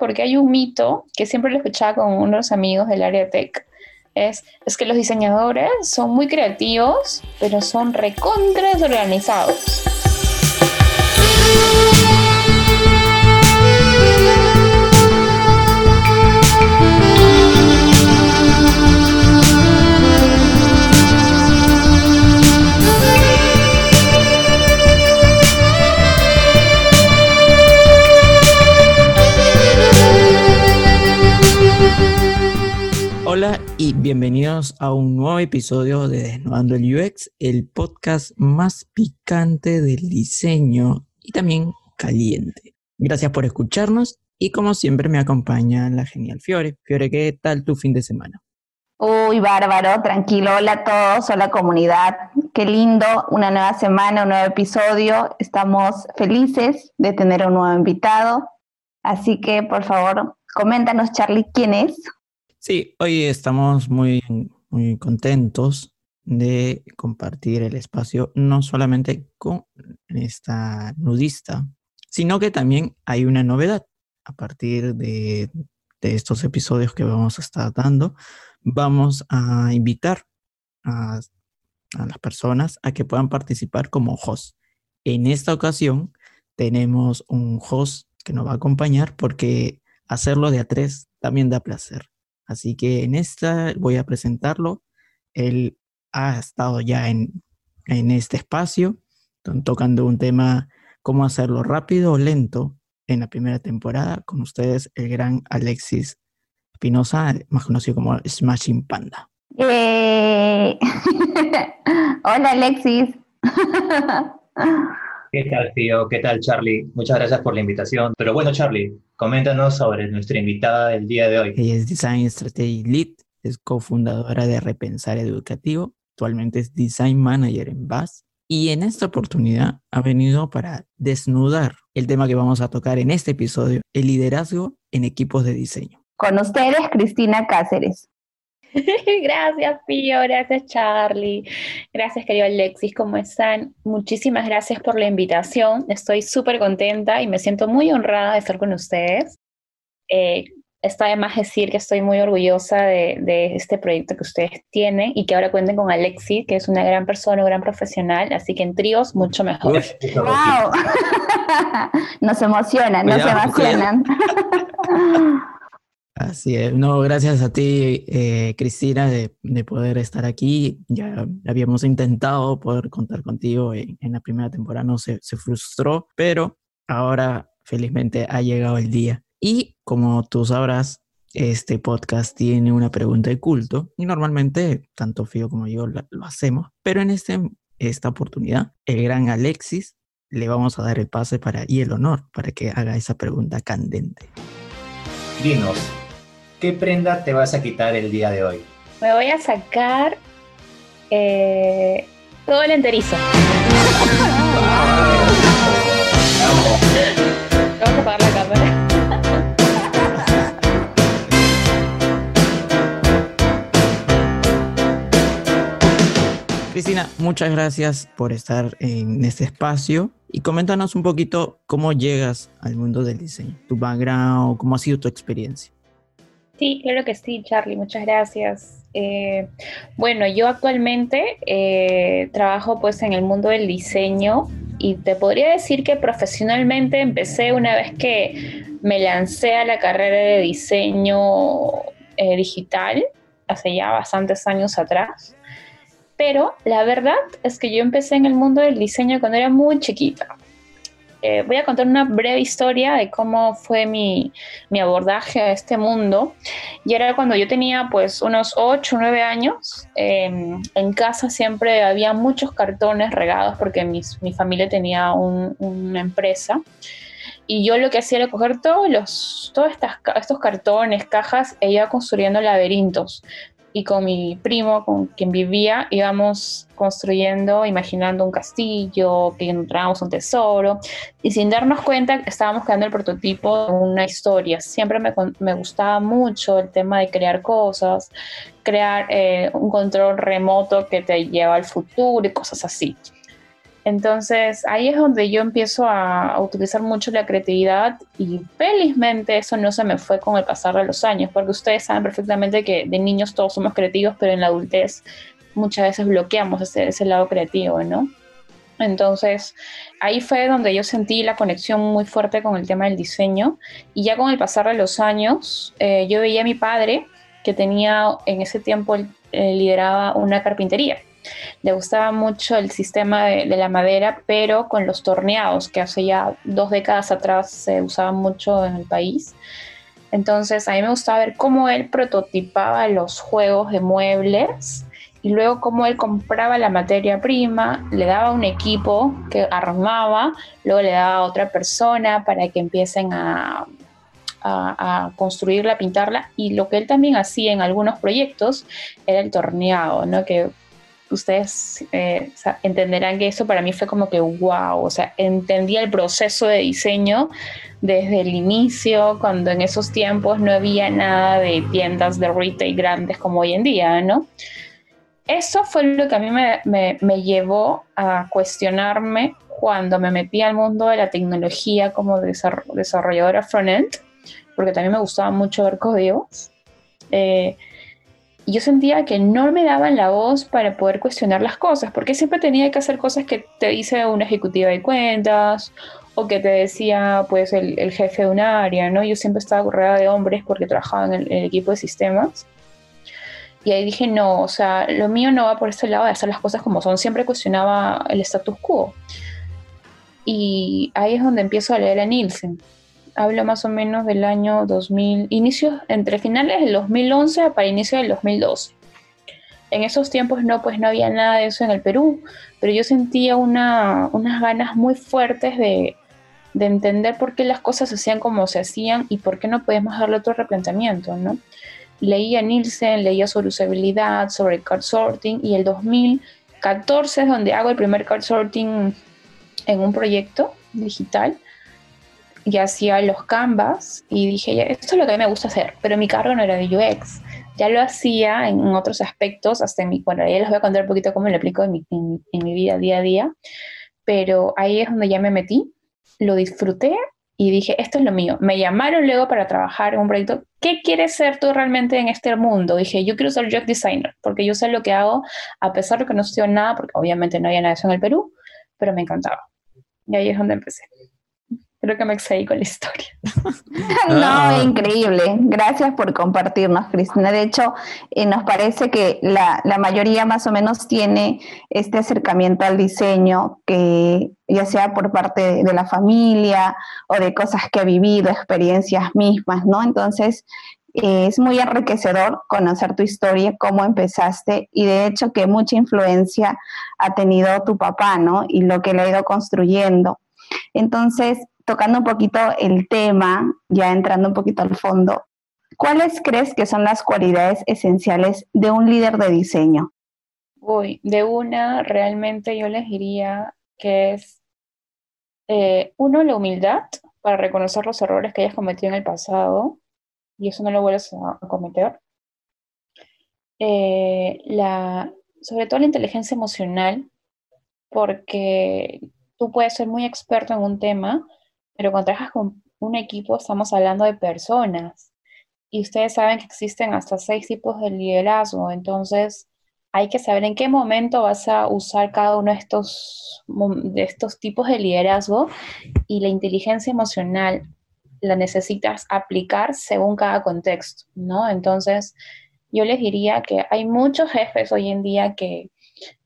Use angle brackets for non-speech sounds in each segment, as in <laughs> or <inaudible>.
porque hay un mito que siempre lo escuchaba con unos amigos del área tech. Es, es que los diseñadores son muy creativos, pero son recontra desorganizados. Hola y bienvenidos a un nuevo episodio de Desnudando el UX, el podcast más picante del diseño y también caliente. Gracias por escucharnos y como siempre me acompaña la genial Fiore. Fiore, ¿qué tal tu fin de semana? Uy, bárbaro, tranquilo, hola a todos, hola comunidad, qué lindo, una nueva semana, un nuevo episodio, estamos felices de tener un nuevo invitado, así que por favor, coméntanos Charlie, ¿quién es? Sí, hoy estamos muy, muy contentos de compartir el espacio no solamente con esta nudista, sino que también hay una novedad. A partir de, estos episodios que vamos a estar dando, vamos a invitar a, a las personas a que puedan participar como host. En esta ocasión tenemos un host que nos va a acompañar porque hacerlo de a tres también da placer. Así que en esta voy a presentarlo. Él ha estado ya en, este espacio, tocando un tema, cómo hacerlo rápido o lento en la primera temporada. Con ustedes, el gran Alexis Pinoza, más conocido como Smashing Panda. <laughs> Hola Alexis. <laughs> ¿Qué tal, Tío? ¿Qué tal, Charlie? Muchas gracias por la invitación. Pero bueno, Charlie, coméntanos sobre nuestra invitada del día de hoy. Ella es Design Strategy Lead, es cofundadora de Repensar Educativo, actualmente es Design Manager en BAS y en esta oportunidad ha venido para desnudar el tema que vamos a tocar en este episodio, el liderazgo en equipos de diseño. Con ustedes, Cristina Cáceres. <laughs> gracias, Pío, gracias, Charlie. Gracias, querido Alexis, ¿cómo están? Muchísimas gracias por la invitación. Estoy súper contenta y me siento muy honrada de estar con ustedes. Eh, está de más decir que estoy muy orgullosa de, este proyecto que ustedes tienen y que ahora cuenten con Alexis, que es una gran persona, un gran profesional, así que en tríos mucho mejor. ¡Wow! <laughs> nos emocionan, nos emocionan. <laughs> Así es. No, gracias a ti, eh, Cristina, de, poder estar aquí. Ya habíamos intentado poder contar contigo en, la primera temporada, no se, se frustró, pero ahora felizmente ha llegado el día. Y como tú sabrás, este podcast tiene una pregunta de culto y normalmente tanto Fío como yo lo, hacemos, pero en este, esta oportunidad, el gran Alexis le vamos a dar el pase para, y el honor para que haga esa pregunta candente. Dinos, ¿qué prenda te vas a quitar el día de hoy? Me voy a sacar eh, todo el enterizo. <laughs> Vamos a apagar la cámara. Cristina, muchas gracias por estar en este espacio y coméntanos un poquito cómo llegas al mundo del diseño, tu background, cómo ha sido tu experiencia. Sí, claro que sí, Charlie, muchas gracias. Eh, bueno, yo actualmente eh, trabajo pues en el mundo del diseño y te podría decir que profesionalmente empecé una vez que me lancé a la carrera de diseño eh, digital, hace ya bastantes años atrás. Pero la verdad es que yo empecé en el mundo del diseño cuando era muy chiquita. Eh, voy a contar una breve historia de cómo fue mi, abordaje a este mundo. Y era cuando yo tenía pues unos 8 o 9 años. Em, en casa siempre había muchos cartones regados porque mi familia tenía una empresa. Y yo lo que hacía era coger todos, los, todos estos cartones, cajas e iba construyendo laberintos y con mi primo, con quien vivía, íbamos construyendo, imaginando un castillo, que encontrábamos un tesoro, y sin darnos cuenta estábamos creando el prototipo de una historia. Siempre me, me gustaba mucho el tema de crear cosas, crear eh, un control remoto que te lleva al futuro y cosas así. Entonces ahí es donde yo empiezo a, utilizar mucho la creatividad y felizmente eso no se me fue con el pasar de los años, porque ustedes saben perfectamente que de niños todos somos creativos, pero en la adultez muchas veces bloqueamos ese, lado creativo, ¿no? Entonces, ahí fue donde yo sentí la conexión muy fuerte con el tema del diseño. Y ya con el pasar de los años, eh, yo veía a mi padre, que tenía en ese tiempo, eh, lideraba una carpintería. Le gustaba mucho el sistema de, la madera, pero con los torneados, que hace ya dos décadas atrás se usaban mucho en el país. Entonces, a mí me gustaba ver cómo él prototipaba los juegos de muebles y luego cómo él compraba la materia prima, le daba un equipo que armaba, luego le daba a otra persona para que empiecen a, a, construirla, pintarla, y lo que él también hacía en algunos proyectos era el torneado, ¿no? Que ustedes eh, entenderán que eso para mí fue como que wow, o sea, entendía el proceso de diseño desde el inicio, cuando en esos tiempos no había nada de tiendas de retail grandes como hoy en día, ¿no? eso fue lo que a mí me, llevó a cuestionarme cuando me metí al mundo de la tecnología como desarrolladora frontend, porque también me gustaba mucho ver códigos. Eh, y yo sentía que no me daban la voz para poder cuestionar las cosas, porque siempre tenía que hacer cosas que te dice una ejecutiva de cuentas o que te decía pues el, jefe de un área, ¿no? Yo siempre estaba rodeada de hombres porque trabajaba en el equipo de sistemas y ahí dije, no, o sea, lo mío no va por ese lado de hacer las cosas como son. Siempre cuestionaba el status quo. Y ahí es donde empiezo a leer a Nielsen. Hablo más o menos del año 2000, inicios, entre finales del 2011 para inicio del 2012. En esos tiempos no, pues no había nada de eso en el Perú, pero yo sentía una, unas ganas muy fuertes de, de entender por qué las cosas se hacían como se hacían y por qué no podíamos darle otro replanteamiento, ¿no? leía Nielsen, leía sobre usabilidad, sobre card sorting y el 2014 es donde hago el primer card sorting en un proyecto digital y hacía los canvas y dije, esto es lo que a mí me gusta hacer, pero mi cargo no era de UX. Ya lo hacía en otros aspectos, hasta mi, bueno, ya les voy a contar un poquito cómo lo aplico en mi, en mi vida día a día, pero ahí es donde ya me metí, lo disfruté y dije, esto es lo mío. Me llamaron luego para trabajar en un proyecto. ¿Qué quieres ser tú realmente en este mundo? Dije, yo quiero ser UX designer, porque yo sé lo que hago, a pesar de que no estudio nada, porque obviamente no había nada de eso en el Perú, pero me encantaba. Y ahí es donde empecé. Creo que me excedí con la historia. <laughs> no, ah. increíble. Gracias por compartirnos, Cristina. De hecho, eh, nos parece que la, la, mayoría más o menos tiene este acercamiento al diseño, que ya sea por parte de la familia o de cosas que ha vivido, experiencias mismas, ¿no? Entonces, eh, es muy enriquecedor conocer tu historia, cómo empezaste y de hecho que mucha influencia ha tenido tu papá, ¿no? Y lo que le ha ido construyendo. Entonces, tocando un poquito el tema, ya entrando un poquito al fondo, ¿cuáles crees que son las cualidades esenciales de un líder de diseño? Uy, de una, realmente yo les diría que es, eh, uno, la humildad para reconocer los errores que hayas cometido en el pasado y eso no lo vuelves a, cometer. Eh, la, sobre todo la inteligencia emocional, porque tú puedes ser muy experto en un tema, pero cuando trabajas con un equipo estamos hablando de personas. Y ustedes saben que existen hasta seis tipos de liderazgo, entonces hay que saber en qué momento vas a usar cada uno de estos, de estos tipos de liderazgo. Y la inteligencia emocional la necesitas aplicar según cada contexto, ¿no? Entonces, yo les diría que hay muchos jefes hoy en día que,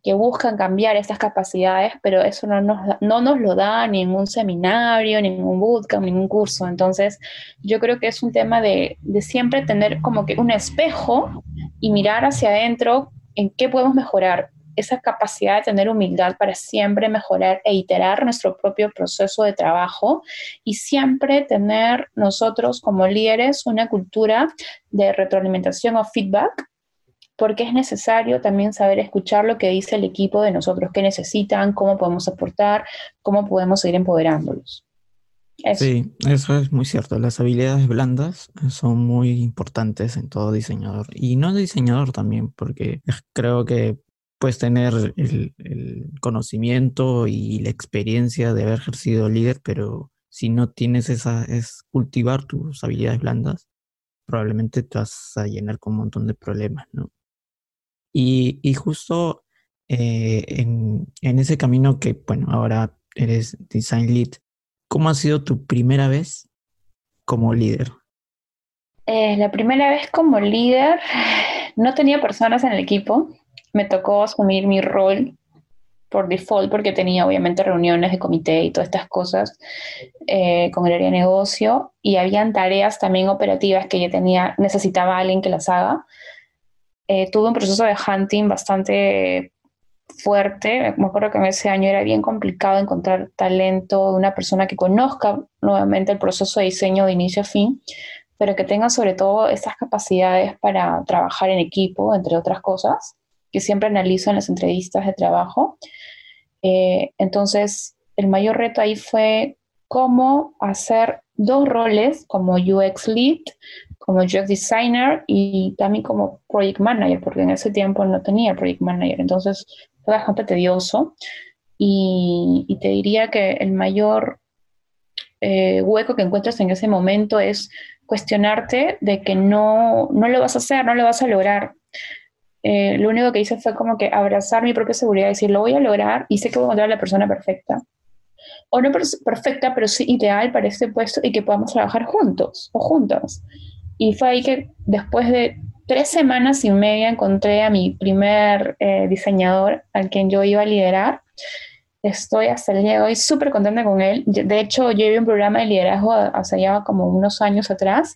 que buscan cambiar estas capacidades, pero eso no nos, no nos lo da ningún seminario, ningún bootcamp, ningún curso. Entonces, yo creo que es un tema de, de siempre tener como que un espejo y mirar hacia adentro en qué podemos mejorar. Esa capacidad de tener humildad para siempre mejorar e iterar nuestro propio proceso de trabajo y siempre tener nosotros como líderes una cultura de retroalimentación o feedback porque es necesario también saber escuchar lo que dice el equipo de nosotros, qué necesitan, cómo podemos aportar, cómo podemos seguir empoderándolos. Sí, eso es muy cierto. Las habilidades blandas son muy importantes en todo diseñador y no diseñador también, porque creo que puedes tener el, conocimiento y la experiencia de haber ejercido líder, pero si no tienes esa, es cultivar tus habilidades blandas, probablemente te vas a llenar con un montón de problemas, ¿no? Y, y justo eh, en, en, ese camino que, bueno, ahora eres design lead, ¿cómo ha sido tu primera vez como líder? Eh, la primera vez como líder, <sighs> no tenía personas en el equipo, me tocó asumir mi rol por default porque tenía obviamente reuniones de comité y todas estas cosas eh, con el área de negocio y habían tareas también operativas que yo tenía, necesitaba alguien que las haga. Eh, tuve un proceso de hunting bastante fuerte. Me acuerdo que en ese año era bien complicado encontrar talento de una persona que conozca nuevamente el proceso de diseño de inicio a fin, pero que tenga sobre todo estas capacidades para trabajar en equipo, entre otras cosas que siempre analizo en las entrevistas de trabajo. Eh, entonces, el mayor reto ahí fue cómo hacer dos roles como UX Lead, como UX Designer y también como Project Manager, porque en ese tiempo no tenía Project Manager. Entonces, fue bastante tedioso. Y, te diría que el mayor eh, hueco que encuentras en ese momento es cuestionarte de que no, no lo vas a hacer, no lo vas a lograr. Eh, lo único que hice fue como que abrazar mi propia seguridad y decir, lo voy a lograr y sé que voy a encontrar a la persona perfecta. O no perfecta, pero sí ideal para este puesto y que podamos trabajar juntos o juntas. Y fue ahí que después de tres semanas y media encontré a mi primer eh, diseñador al quien yo iba a liderar. Estoy hasta el día de hoy súper contenta con él. De hecho, yo vi un programa de liderazgo hace ya como unos años atrás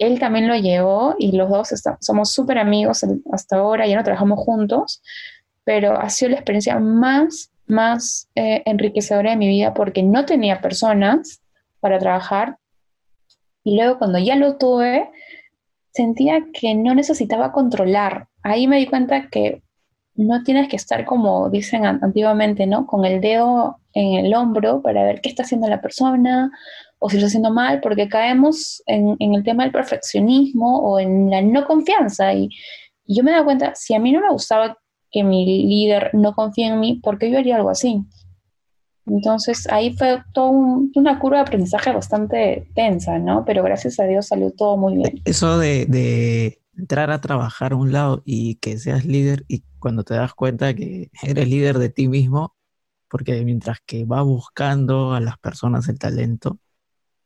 él también lo llevó y los dos somos súper amigos hasta ahora, ya no trabajamos juntos, pero ha sido la experiencia más, más eh, enriquecedora de mi vida porque no tenía personas para trabajar y luego cuando ya lo tuve, sentía que no necesitaba controlar. Ahí me di cuenta que no tienes que estar como dicen antiguamente, ¿no? Con el dedo en el hombro para ver qué está haciendo la persona o si lo está haciendo mal, porque caemos en, el tema del perfeccionismo o en la no confianza. Y, yo me da cuenta, si a mí no me gustaba que mi líder no confíe en mí, ¿por qué yo haría algo así? Entonces ahí fue toda una curva de aprendizaje bastante tensa, ¿no? Pero gracias a Dios salió todo muy bien. Eso de, de entrar a trabajar a un lado y que seas líder y cuando te das cuenta que eres líder de ti mismo, porque mientras que va buscando a las personas el talento,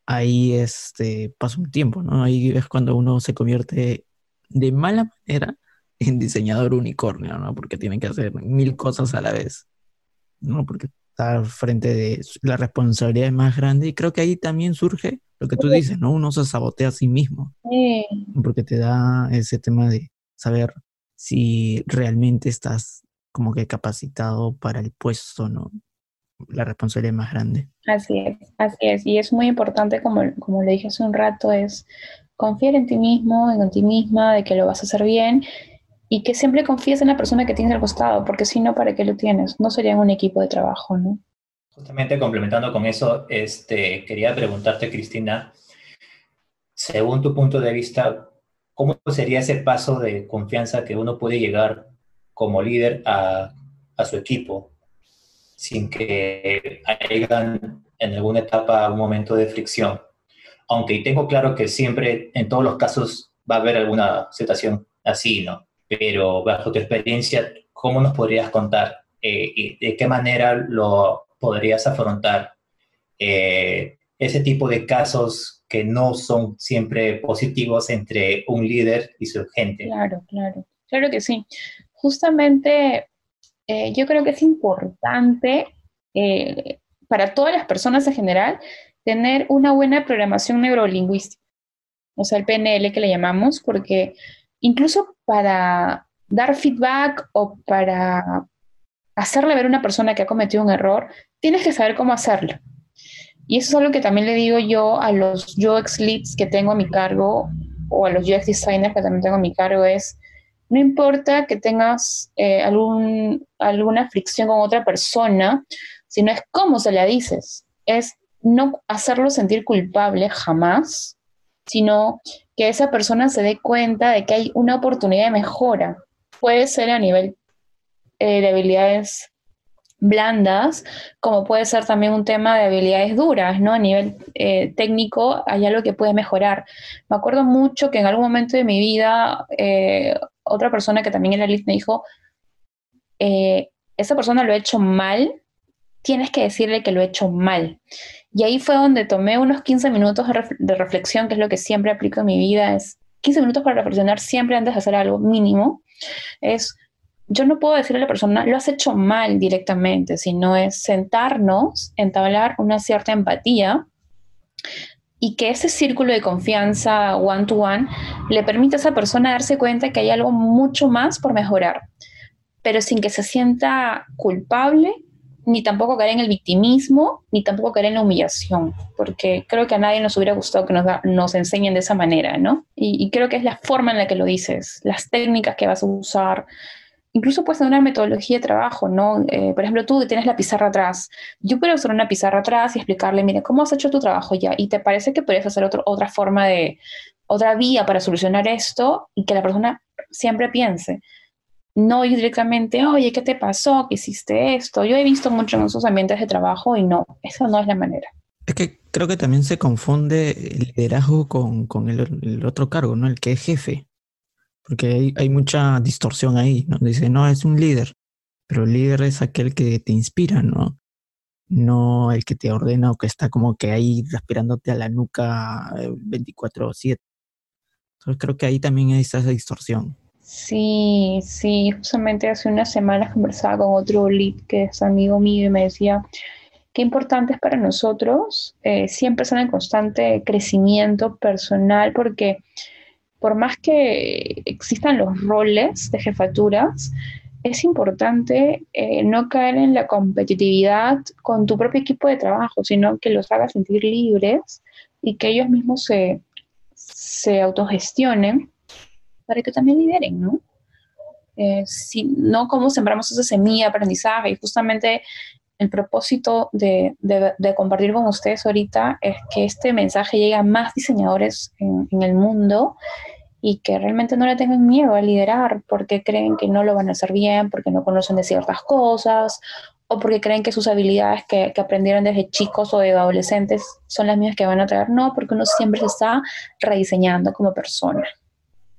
ahí este, pasa un tiempo, ¿no? Ahí es cuando uno se convierte de mala manera en diseñador unicornio, ¿no? Porque tiene que hacer mil cosas a la vez, ¿no? Porque está frente de la responsabilidad más grande y creo que ahí también surge lo que tú dices, ¿no? Uno se sabotea a sí mismo, porque te da ese tema de saber si realmente estás como que capacitado para el puesto, ¿no? la responsabilidad más grande. Así es, así es. Y es muy importante, como, como le dije hace un rato, es confiar en ti mismo, en ti misma, de que lo vas a hacer bien y que siempre confíes en la persona que tienes al costado, porque si no, ¿para qué lo tienes? No sería un equipo de trabajo, ¿no? Justamente complementando con eso, este, quería preguntarte, Cristina, según tu punto de vista, ¿cómo sería ese paso de confianza que uno puede llegar como líder a, a su equipo? sin que haya en alguna etapa un momento de fricción. Aunque tengo claro que siempre, en todos los casos, va a haber alguna situación así, ¿no? Pero bajo tu experiencia, ¿cómo nos podrías contar eh, y de qué manera lo podrías afrontar eh, ese tipo de casos que no son siempre positivos entre un líder y su gente? Claro, claro, claro que sí. Justamente eh, yo creo que es importante eh, para todas las personas en general tener una buena programación neurolingüística, o sea, el PNL que le llamamos, porque incluso para dar feedback o para hacerle ver a una persona que ha cometido un error, tienes que saber cómo hacerlo. Y eso es algo que también le digo yo a los UX leads que tengo a mi cargo o a los UX designers que también tengo a mi cargo es, no importa que tengas eh, alguna fricción con otra persona, sino es cómo se la dices. Es no hacerlo sentir culpable jamás, sino que esa persona se dé cuenta de que hay una oportunidad de mejora. Puede ser a nivel eh, de habilidades blandas, como puede ser también un tema de habilidades duras, ¿no? A nivel eh, técnico hay algo que puede mejorar. Me acuerdo mucho que en algún momento de mi vida eh, otra persona que también era lead me dijo, esa persona lo ha hecho mal, tienes que decirle que lo ha hecho mal. Y ahí fue donde tomé unos 15 minutos de, reflexión, que es lo que siempre aplico en mi vida, es 15 minutos para reflexionar siempre antes de hacer algo mínimo. Es yo no puedo decirle a la persona, lo has hecho mal directamente, sino es sentarnos, entablar una cierta empatía y que ese círculo de confianza one to one le permita a esa persona darse cuenta que hay algo mucho más por mejorar, pero sin que se sienta culpable, ni tampoco caer en el victimismo, ni tampoco caer en la humillación, porque creo que a nadie nos hubiera gustado que nos, nos enseñen de esa manera, ¿no? Y, creo que es la forma en la que lo dices, las técnicas que vas a usar, incluso puedes tener una metodología de trabajo, ¿no? Eh, por ejemplo, tú tienes la pizarra atrás. Yo puedo usar una pizarra atrás y explicarle, mire, ¿cómo has hecho tu trabajo ya? ¿Y te parece que podrías hacer otra forma de, otra vía para solucionar esto? Y que la persona siempre piense. No ir directamente, oye, ¿qué te pasó? ¿Qué hiciste esto? Yo he visto mucho en esos ambientes de trabajo y no, esa no es la manera. Es que creo que también se confunde el liderazgo con, con el, el otro cargo, ¿no? El que es jefe porque hay, mucha distorsión ahí, ¿no? Dice, no, es un líder, pero el líder es aquel que te inspira, ¿no? No el que te ordena o que está como que ahí respirándote a la nuca 24/7. Eh, Entonces creo que ahí también hay esa distorsión. Sí, sí, justamente hace unas semanas conversaba con otro lead que es amigo mío y me decía, qué importante es para nosotros eh, siempre estar en constante crecimiento personal porque por más que existan los roles de jefaturas, es importante eh, no caer en la competitividad con tu propio equipo de trabajo, sino que los hagas sentir libres y que ellos mismos se, se autogestionen para que también lideren, ¿no? Eh, si, no como sembramos esa semilla de aprendizaje y justamente el propósito de, de, compartir con ustedes ahorita es que este mensaje llegue a más diseñadores en, en el mundo y que realmente no le tengan miedo a liderar porque creen que no lo van a hacer bien, porque no conocen de ciertas cosas o porque creen que sus habilidades que, que aprendieron desde chicos o de adolescentes son las mismas que van a traer. No, porque uno siempre se está rediseñando como persona.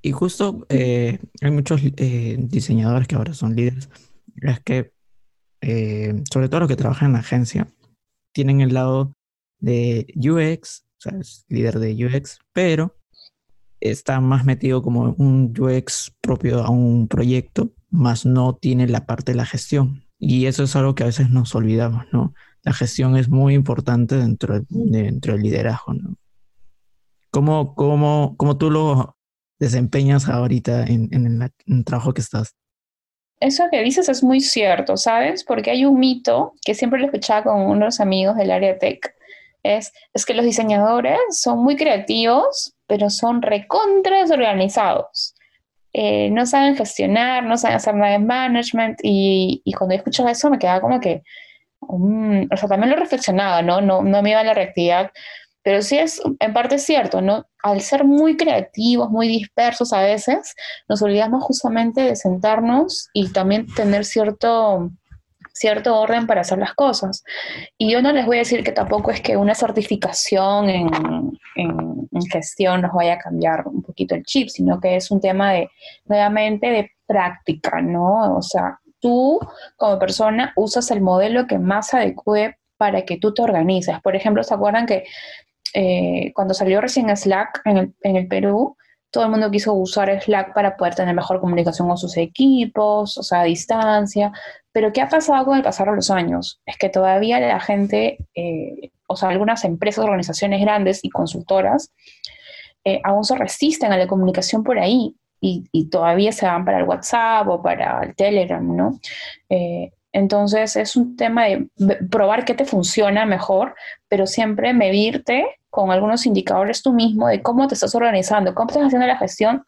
Y justo eh, hay muchos eh, diseñadores que ahora son líderes, es que, eh, sobre todo los que trabajan en la agencia, tienen el lado de UX, o sea, es líder de UX, pero está más metido como un UX propio a un proyecto, más no tiene la parte de la gestión. Y eso es algo que a veces nos olvidamos, ¿no? La gestión es muy importante dentro, dentro del liderazgo, ¿no? ¿Cómo, tú lo desempeñas ahorita en, en, el trabajo que estás? Eso que dices es muy cierto, ¿sabes? Porque hay un mito que siempre lo escuchaba con unos amigos del área tech, es, es que los diseñadores son muy creativos, pero son recontra desorganizados. Eh, no saben gestionar, no saben hacer nada de management y, y cuando escucho eso me quedaba como que, um, o sea, también lo reflexionaba, ¿no? No, no me iba la reactividad, pero sí es en parte cierto, ¿no? Al ser muy creativos, muy dispersos a veces, nos olvidamos justamente de sentarnos y también tener cierto cierto orden para hacer las cosas. Y yo no les voy a decir que tampoco es que una certificación en, en, gestión nos vaya a cambiar un poquito el chip, sino que es un tema de, nuevamente, de práctica, ¿no? O sea, tú como persona usas el modelo que más adecue para que tú te organices. Por ejemplo, ¿se acuerdan que eh, cuando salió recién Slack en el, en el Perú, todo el mundo quiso usar Slack para poder tener mejor comunicación con sus equipos, o sea, a distancia. Pero ¿qué ha pasado con el pasar de los años? Es que todavía la gente, eh, o sea, algunas empresas, organizaciones grandes y consultoras, eh, aún se resisten a la comunicación por ahí y, todavía se van para el WhatsApp o para el Telegram, ¿no? Eh, entonces es un tema de probar qué te funciona mejor, pero siempre medirte con algunos indicadores tú mismo de cómo te estás organizando, cómo estás haciendo la gestión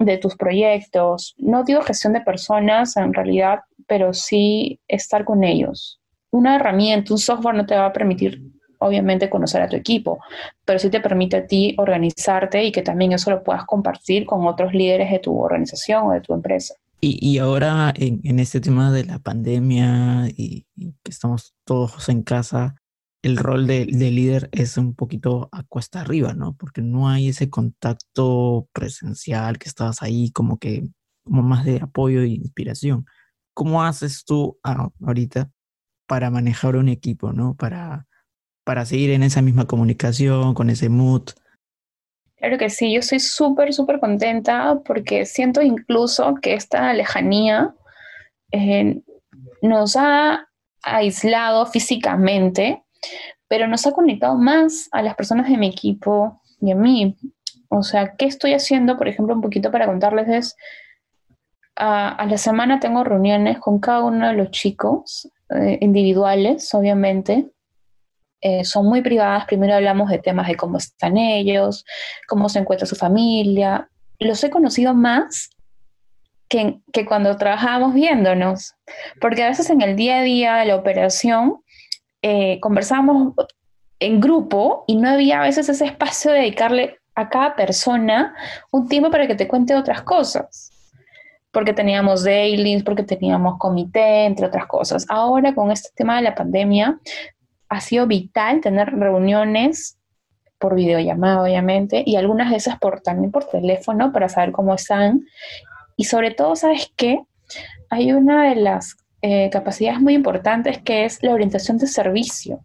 de tus proyectos. No digo gestión de personas en realidad, pero sí estar con ellos. Una herramienta, un software no te va a permitir obviamente conocer a tu equipo, pero sí te permite a ti organizarte y que también eso lo puedas compartir con otros líderes de tu organización o de tu empresa. Y, ahora en, este tema de la pandemia y, que estamos todos en casa, el rol de, líder es un poquito a cuesta arriba, ¿no? Porque no hay ese contacto presencial que estabas ahí como que, como más de apoyo e inspiración. ¿Cómo haces tú ahorita para manejar un equipo, ¿no? Para, para seguir en esa misma comunicación, con ese mood. Claro que sí, yo estoy súper, súper contenta porque siento incluso que esta lejanía eh, nos ha aislado físicamente, pero nos ha conectado más a las personas de mi equipo y a mí. O sea, ¿qué estoy haciendo? Por ejemplo, un poquito para contarles es, a, la semana tengo reuniones con cada uno de los chicos, eh, individuales, obviamente, eh, son muy privadas. Primero hablamos de temas de cómo están ellos, cómo se encuentra su familia. Los he conocido más que, que cuando trabajábamos viéndonos, porque a veces en el día a día de la operación eh, conversábamos en grupo y no había a veces ese espacio de dedicarle a cada persona un tiempo para que te cuente otras cosas porque teníamos dailies, porque teníamos comité, entre otras cosas. Ahora con este tema de la pandemia, ha sido vital tener reuniones por videollamada, obviamente, y algunas de esas por, también por teléfono para saber cómo están. Y sobre todo, ¿sabes qué? Hay una de las eh, capacidades muy importantes que es la orientación de servicio.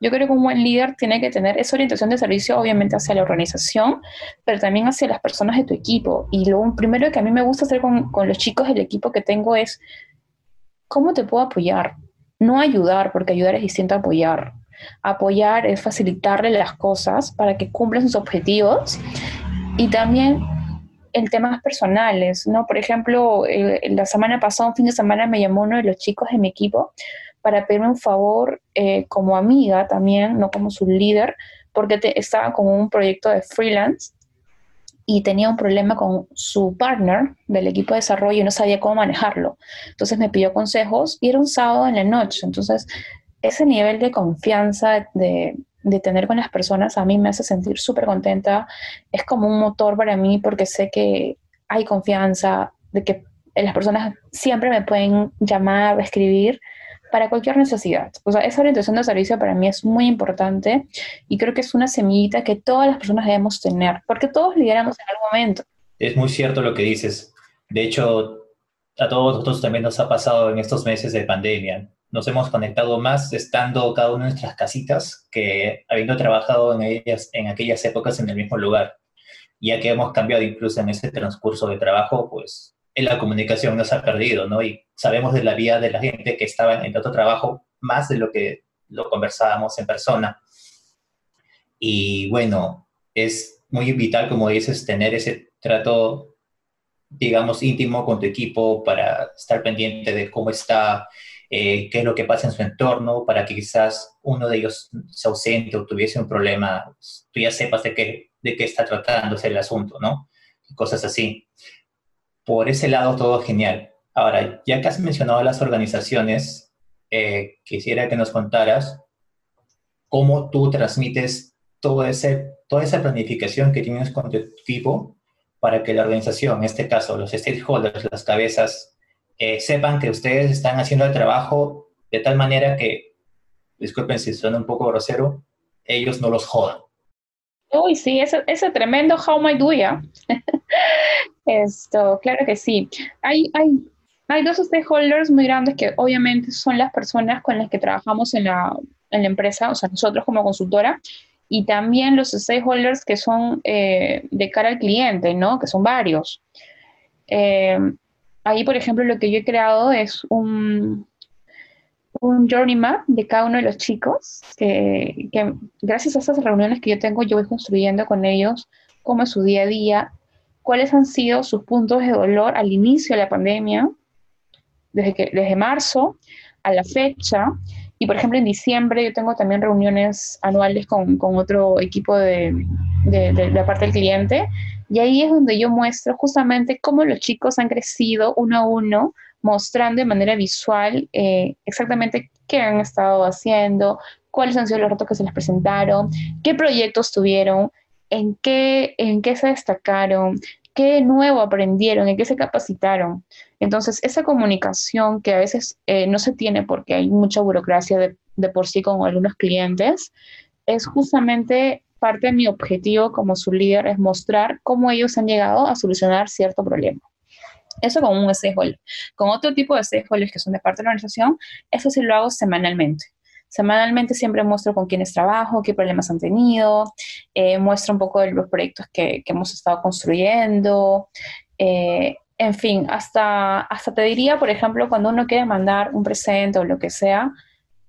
Yo creo que un buen líder tiene que tener esa orientación de servicio, obviamente, hacia la organización, pero también hacia las personas de tu equipo. Y lo primero que a mí me gusta hacer con, con los chicos del equipo que tengo es, ¿cómo te puedo apoyar? No ayudar, porque ayudar es distinto a apoyar. Apoyar es facilitarle las cosas para que cumplan sus objetivos y también en temas personales, ¿no? Por ejemplo, la semana pasada, un fin de semana, me llamó uno de los chicos de mi equipo para pedirme un favor eh, como amiga también, no como su líder, porque estaba con un proyecto de freelance y tenía un problema con su partner del equipo de desarrollo y no sabía cómo manejarlo. Entonces me pidió consejos y era un sábado en la noche. Entonces, ese nivel de confianza de, de tener con las personas a mí me hace sentir súper contenta. Es como un motor para mí porque sé que hay confianza, de que las personas siempre me pueden llamar, escribir para cualquier necesidad. O sea, esa orientación de servicio para mí es muy importante y creo que es una semillita que todas las personas debemos tener, porque todos lideramos en algún momento. Es muy cierto lo que dices. De hecho, a todos nosotros también nos ha pasado en estos meses de pandemia. Nos hemos conectado más estando cada uno en nuestras casitas que habiendo trabajado en, ellas, en aquellas épocas en el mismo lugar. Ya que hemos cambiado incluso en ese transcurso de trabajo, pues en la comunicación nos ha perdido, ¿no? Y sabemos de la vida de la gente que estaba en otro trabajo más de lo que lo conversábamos en persona. Y bueno, es muy vital, como dices, tener ese trato, digamos, íntimo con tu equipo para estar pendiente de cómo está, eh, qué es lo que pasa en su entorno, para que quizás uno de ellos se ausente o tuviese un problema, tú ya sepas de qué, de qué está tratándose el asunto, ¿no? cosas así por ese lado todo genial. Ahora, ya que has mencionado las organizaciones, eh, quisiera que nos contaras cómo tú transmites toda esa planificación que tienes con tu equipo para que la organización, en este caso los stakeholders, las cabezas, eh, sepan que ustedes están haciendo el trabajo de tal manera que, disculpen si suena un poco grosero, ellos no los jodan. Uy, sí, ese, ese tremendo how my do ya. <laughs> Esto, claro que sí. Hay, hay, hay dos stakeholders muy grandes que obviamente son las personas con las que trabajamos en la, en la empresa, o sea, nosotros como consultora, y también los stakeholders que son eh, de cara al cliente, ¿no? Que son varios. Eh, ahí, por ejemplo, lo que yo he creado es un, un journey map de cada uno de los chicos, que, gracias a esas reuniones que yo tengo, yo voy construyendo con ellos cómo es su día a día, cuáles han sido sus puntos de dolor al inicio de la pandemia, desde, que, desde marzo a la fecha. Y por ejemplo, en diciembre yo tengo también reuniones anuales con, con otro equipo de, de, de, la parte del cliente. Y ahí es donde yo muestro justamente cómo los chicos han crecido uno a uno, mostrando de manera visual eh, exactamente qué han estado haciendo, cuáles han sido los retos que se les presentaron, qué proyectos tuvieron, en qué, en qué se destacaron, qué nuevo aprendieron, en qué se capacitaron. Entonces, esa comunicación que a veces eh, no se tiene porque hay mucha burocracia de, de por sí con algunos clientes, es justamente parte de mi objetivo como su líder, es mostrar cómo ellos han llegado a solucionar cierto problema. Eso con un stakeholder. Con otro tipo de stakeholders que son de parte de la organización, eso sí lo hago semanalmente. Semanalmente siempre muestro con quiénes trabajo, qué problemas han tenido, eh, muestro un poco de los proyectos que, que hemos estado construyendo. Eh, en fin, hasta, hasta te diría, por ejemplo, cuando uno quiere mandar un presente o lo que sea,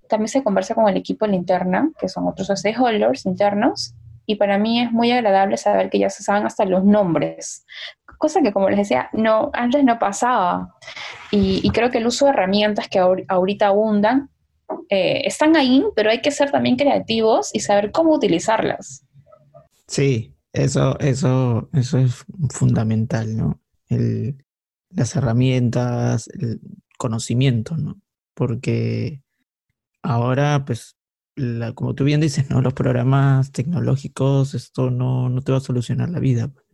también se conversa con el equipo interna, que son otros stakeholders internos, y para mí es muy agradable saber que ya se saben hasta los nombres, cosa que como les decía, no, antes no pasaba. Y, creo que el uso de herramientas que ahorita abundan eh, están ahí, pero hay que ser también creativos y saber cómo utilizarlas. Sí, eso, eso, eso es fundamental, ¿no? El, las herramientas, el conocimiento, ¿no? Porque ahora, pues, como tú bien dices, ¿no? Los programas tecnológicos, esto no, no te va a solucionar la vida, pues.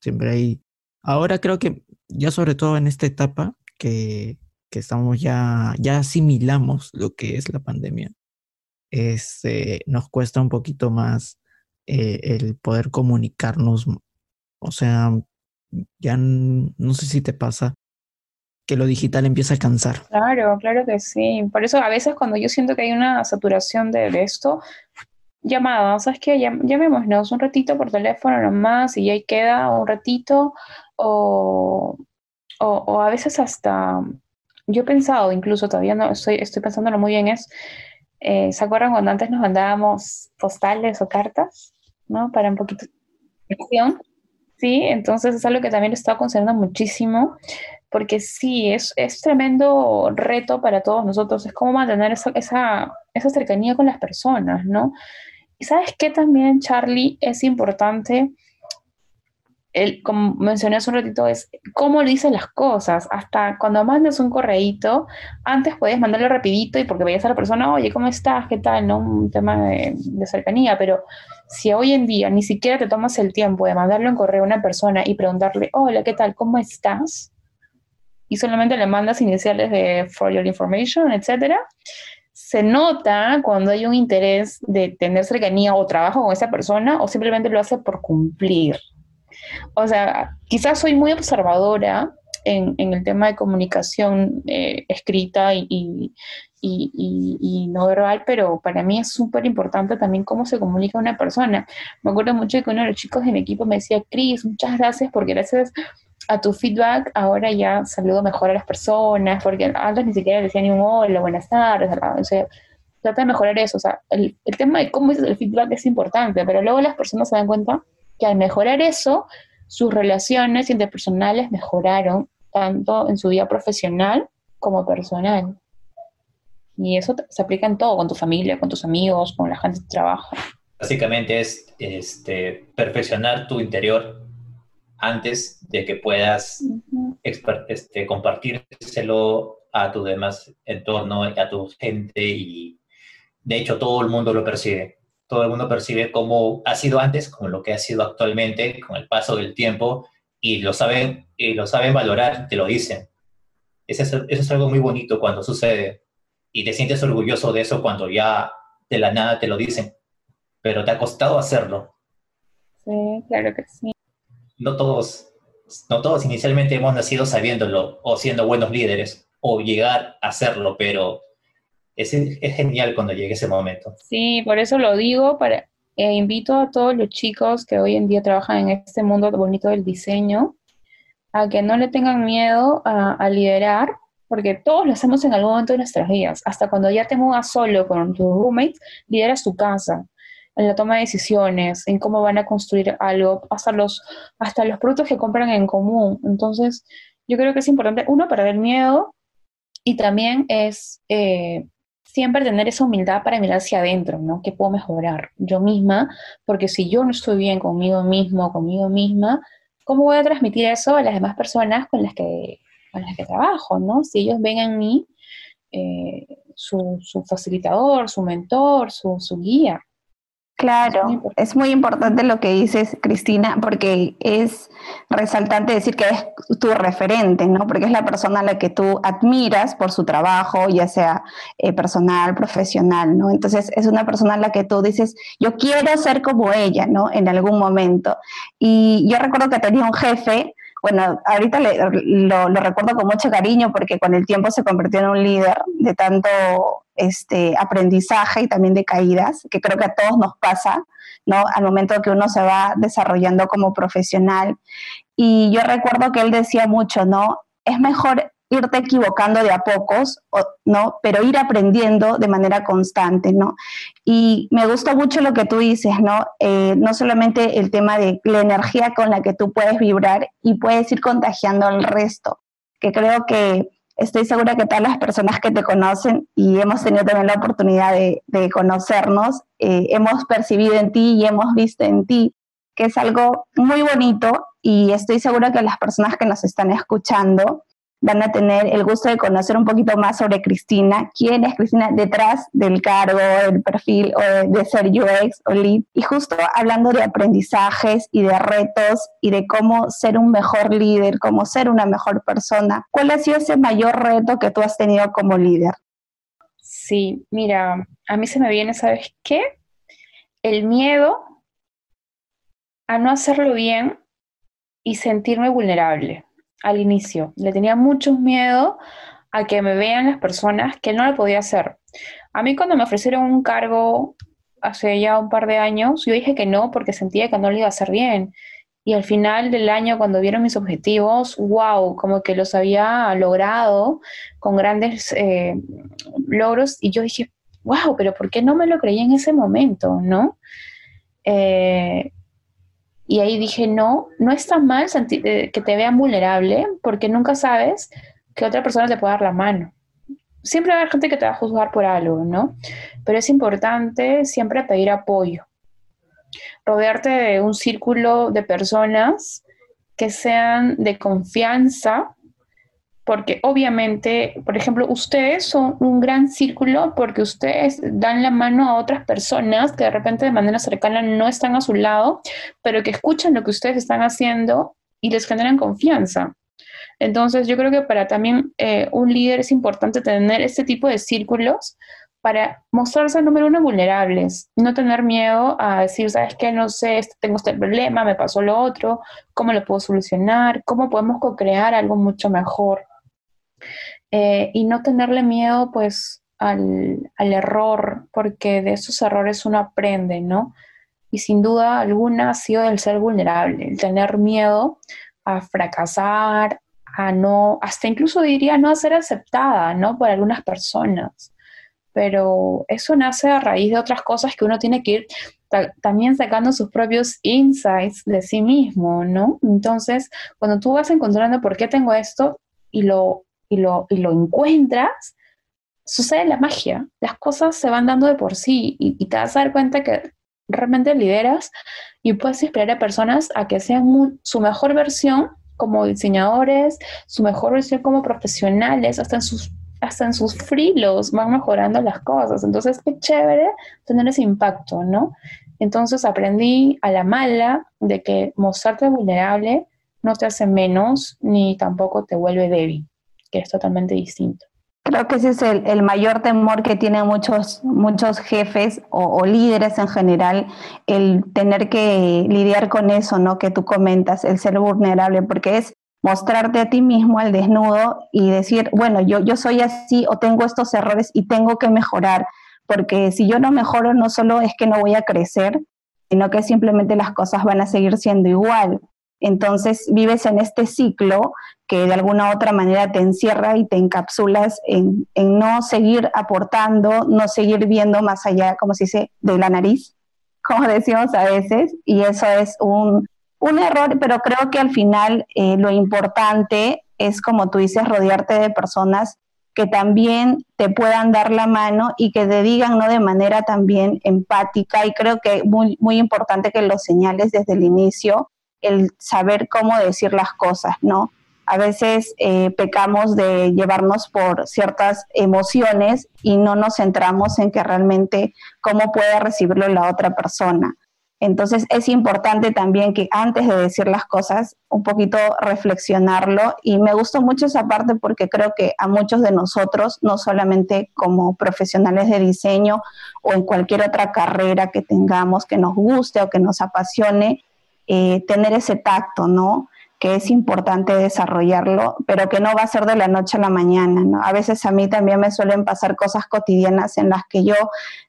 Siempre hay... Ahora creo que ya sobre todo en esta etapa que, que estamos ya, ya asimilamos lo que es la pandemia, este, nos cuesta un poquito más eh, el poder comunicarnos. O sea, ya no sé si te pasa, que lo digital empieza a cansar. Claro, claro que sí. Por eso a veces cuando yo siento que hay una saturación de, esto, llamada, ¿sabes qué? llamémonos un ratito por teléfono nomás y ahí queda un ratito o, o, a veces hasta, yo he pensado, incluso todavía no estoy, estoy pensándolo muy bien, es, eh, ¿se acuerdan cuando antes nos mandábamos postales o cartas? ¿No? Para un poquito de Sí, entonces es algo que también he estado considerando muchísimo porque sí, es, es tremendo reto para todos nosotros, es como mantener esa, esa, esa cercanía con las personas, ¿no? Y sabes qué también, Charlie, es importante, el, como mencioné hace un ratito, es cómo le dices las cosas. Hasta cuando mandas un correíto, antes podías mandarlo rapidito y porque veías a la persona, oye, ¿cómo estás? ¿Qué tal? ¿No? Un tema de, de cercanía, pero si hoy en día ni siquiera te tomas el tiempo de mandarlo en correo a una persona y preguntarle, hola, ¿qué tal? ¿Cómo estás? y solamente le mandas iniciales de for your information, etcétera, se nota cuando hay un interés de tener cercanía o trabajo con esa persona o simplemente lo hace por cumplir. O sea, quizás soy muy observadora en, el tema de comunicación eh, escrita y, y, no verbal, pero para mí es súper importante también cómo se comunica una persona. Me acuerdo mucho que uno de los chicos de mi equipo me decía, Cris, muchas gracias porque gracias a tu feedback ahora ya saludo mejor a las personas, porque antes ni siquiera decía ni un hola, buenas tardes, o sea, trata de mejorar eso, o sea, el, tema de cómo es el feedback es importante, pero luego las personas se dan cuenta que al mejorar eso, sus relaciones interpersonales mejoraron tanto en su vida profesional como personal. Y eso se aplica en todo, con tu familia, con tus amigos, con la gente de trabajo. Básicamente es este, perfeccionar tu interior antes de que puedas este, compartírselo a tu demás entorno, a tu gente y de hecho todo el mundo lo percibe. Todo el mundo percibe cómo ha sido antes, como lo que ha sido actualmente, con el paso del tiempo y lo saben, y lo saben valorar, te lo dicen. Eso es, eso es algo muy bonito cuando sucede y te sientes orgulloso de eso cuando ya de la nada te lo dicen, pero te ha costado hacerlo. Sí, claro que sí no todos, no todos inicialmente hemos nacido sabiéndolo o siendo buenos líderes o llegar a serlo, pero es, es genial cuando llegue ese momento. Sí, por eso lo digo, para, e invito a todos los chicos que hoy en día trabajan en este mundo bonito del diseño a que no le tengan miedo a, a liderar, porque todos lo hacemos en algún momento de nuestras vidas. Hasta cuando ya te mudas solo con tus roommates, lideras tu casa en la toma de decisiones, en cómo van a construir algo, hasta los, hasta los productos que compran en común. Entonces, yo creo que es importante, uno, para el miedo y también es eh, siempre tener esa humildad para mirar hacia adentro, ¿no? ¿Qué puedo mejorar yo misma? Porque si yo no estoy bien conmigo mismo, conmigo misma, ¿cómo voy a transmitir eso a las demás personas con las que, con las que trabajo, ¿no? Si ellos ven en mí eh, su, su, facilitador, su mentor, su, su guía. Claro, es muy importante lo que dices, Cristina, porque es resaltante decir que es tu referente, ¿no? Porque es la persona a la que tú admiras por su trabajo, ya sea eh, personal, profesional, ¿no? Entonces es una persona a la que tú dices, yo quiero ser como ella, ¿no? En algún momento. Y yo recuerdo que tenía un jefe bueno, ahorita lo, recuerdo con mucho cariño porque con el tiempo se convirtió en un líder de tanto este, aprendizaje y también de caídas, que creo que a todos nos pasa, ¿no? Al momento que uno se va desarrollando como profesional. Y yo recuerdo que él decía mucho, ¿no? Es mejor irte equivocando de a pocos, ¿no? Pero ir aprendiendo de manera constante, ¿no? Y me gusta mucho lo que tú dices, ¿no? Eh, no solamente el tema de la energía con la que tú puedes vibrar y puedes ir contagiando al resto, que creo que estoy segura que todas las personas que te conocen y hemos tenido también la oportunidad de, conocernos, eh, hemos percibido en ti y hemos visto en ti que es algo muy bonito y estoy segura que las personas que nos están escuchando van a tener el gusto de conocer un poquito más sobre Cristina, quién es Cristina detrás del cargo, del perfil o de, ser UX o lead. Y justo hablando de aprendizajes y de retos y de cómo ser un mejor líder, cómo ser una mejor persona, ¿cuál ha sido ese mayor reto que tú has tenido como líder? Sí, mira, a mí se me viene, ¿sabes qué? El miedo a no hacerlo bien y sentirme vulnerable al inicio. Le tenía mucho miedo a que me vean las personas que no lo podía hacer. A mí cuando me ofrecieron un cargo hace ya un par de años, yo dije que no porque sentía que no lo iba a hacer bien. Y al final del año, cuando vieron mis objetivos, wow, como que los había logrado con grandes eh, logros. Y yo dije, wow, pero ¿por qué no me lo creí en ese momento? ¿No? Eh, y ahí dije, no, no es tan mal eh, que te vean vulnerable porque nunca sabes que otra persona te puede dar la mano. Siempre va a haber gente que te va a juzgar por algo, ¿no? Pero es importante siempre pedir apoyo. Rodearte de un círculo de personas que sean de confianza porque obviamente, por ejemplo, ustedes son un gran círculo porque ustedes dan la mano a otras personas que de repente de manera cercana no están a su lado, pero que escuchan lo que ustedes están haciendo y les generan confianza. Entonces, yo creo que para también eh, un líder es importante tener este tipo de círculos para mostrarse, número uno, vulnerables, no tener miedo a decir, sabes qué, no sé, este, tengo este problema, me pasó lo otro, cómo lo puedo solucionar, cómo podemos co-crear algo mucho mejor. Eh, y no tenerle miedo pues al, error, porque de esos errores uno aprende, ¿no? Y sin duda alguna ha sido el ser vulnerable, el tener miedo a fracasar, a no, hasta incluso diría no a ser aceptada, ¿no? Por algunas personas. Pero eso nace a raíz de otras cosas que uno tiene que ir también sacando sus propios insights de sí mismo, ¿no? Entonces, cuando tú vas encontrando por qué tengo esto y lo y lo, y lo encuentras, sucede la magia. Las cosas se van dando de por sí y, te vas a dar cuenta que realmente lideras y puedes inspirar a personas a que sean su mejor versión como diseñadores, su mejor versión como profesionales, hasta en sus hasta en sus frilos van mejorando las cosas. Entonces, qué chévere tener ese impacto, ¿no? Entonces aprendí a la mala de que mostrarte vulnerable no te hace menos ni tampoco te vuelve débil que es totalmente distinto. Creo que ese es el, mayor temor que tienen muchos, muchos jefes o, líderes en general, el tener que lidiar con eso, ¿no? Que tú comentas, el ser vulnerable, porque es mostrarte a ti mismo al desnudo y decir, bueno, yo, yo soy así o tengo estos errores y tengo que mejorar, porque si yo no mejoro, no solo es que no voy a crecer, sino que simplemente las cosas van a seguir siendo igual. Entonces vives en este ciclo que de alguna u otra manera te encierra y te encapsulas en, no seguir aportando, no seguir viendo más allá, como se dice, de la nariz, <laughs> como decimos a veces, y eso es un, error, pero creo que al final eh, lo importante es, como tú dices, rodearte de personas que también te puedan dar la mano y que te digan ¿no? de manera también empática y creo que muy, muy importante que lo señales desde el inicio el saber cómo decir las cosas, ¿no? A veces eh, pecamos de llevarnos por ciertas emociones y no nos centramos en que realmente cómo puede recibirlo la otra persona. Entonces es importante también que antes de decir las cosas, un poquito reflexionarlo. Y me gustó mucho esa parte porque creo que a muchos de nosotros, no solamente como profesionales de diseño o en cualquier otra carrera que tengamos, que nos guste o que nos apasione, eh, tener ese tacto, ¿no? que es importante desarrollarlo, pero que no va a ser de la noche a la mañana, ¿no? A veces a mí también me suelen pasar cosas cotidianas en las que yo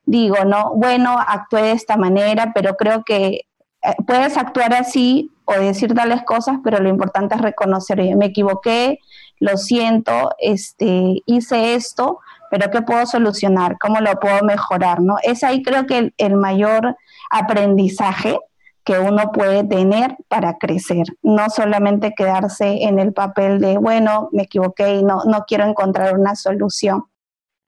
digo, ¿no? Bueno, actué de esta manera, pero creo que eh, puedes actuar así o decir tales cosas, pero lo importante es reconocer, me equivoqué, lo siento, este, hice esto, pero ¿qué puedo solucionar? ¿Cómo lo puedo mejorar? ¿no? Es ahí creo que el mayor aprendizaje que uno puede tener para crecer, no solamente quedarse en el papel de, bueno, me equivoqué y no, no quiero encontrar una solución.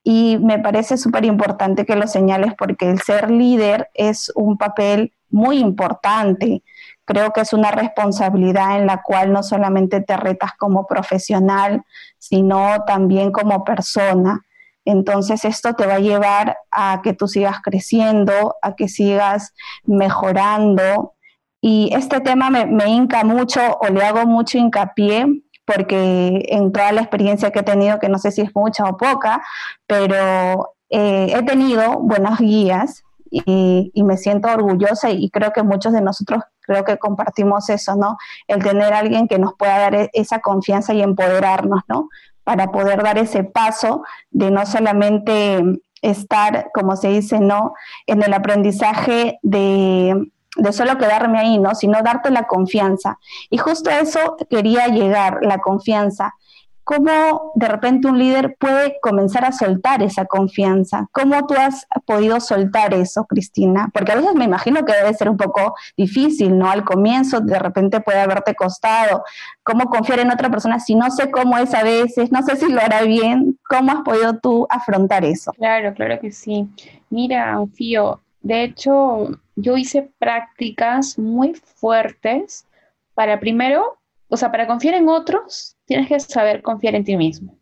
Y me parece súper importante que lo señales porque el ser líder es un papel muy importante. Creo que es una responsabilidad en la cual no solamente te retas como profesional, sino también como persona. Entonces esto te va a llevar a que tú sigas creciendo, a que sigas mejorando. Y este tema me, me hinca mucho o le hago mucho hincapié porque en toda la experiencia que he tenido, que no sé si es mucha o poca, pero eh, he tenido buenas guías y, y, me siento orgullosa y creo que muchos de nosotros creo que compartimos eso, ¿no? El tener a alguien que nos pueda dar e, esa confianza y empoderarnos, ¿no? Para poder dar ese paso de no solamente estar, como se dice, ¿no? En el aprendizaje de, de solo quedarme ahí, ¿no? Sino darte la confianza. Y justo a eso quería llegar, la confianza cómo de repente un líder puede comenzar a soltar esa confianza. ¿Cómo tú has podido soltar eso, Cristina? Porque a veces me imagino que debe ser un poco difícil, ¿no? Al comienzo de repente puede haberte costado. ¿Cómo confiar en otra persona si no sé cómo es a veces, no sé si lo hará bien? ¿Cómo has podido tú afrontar eso? Claro, claro que sí. Mira, Fío, de hecho, yo hice prácticas muy fuertes para primero, o sea, para confiar en otros tienes que saber confiar en ti mismo.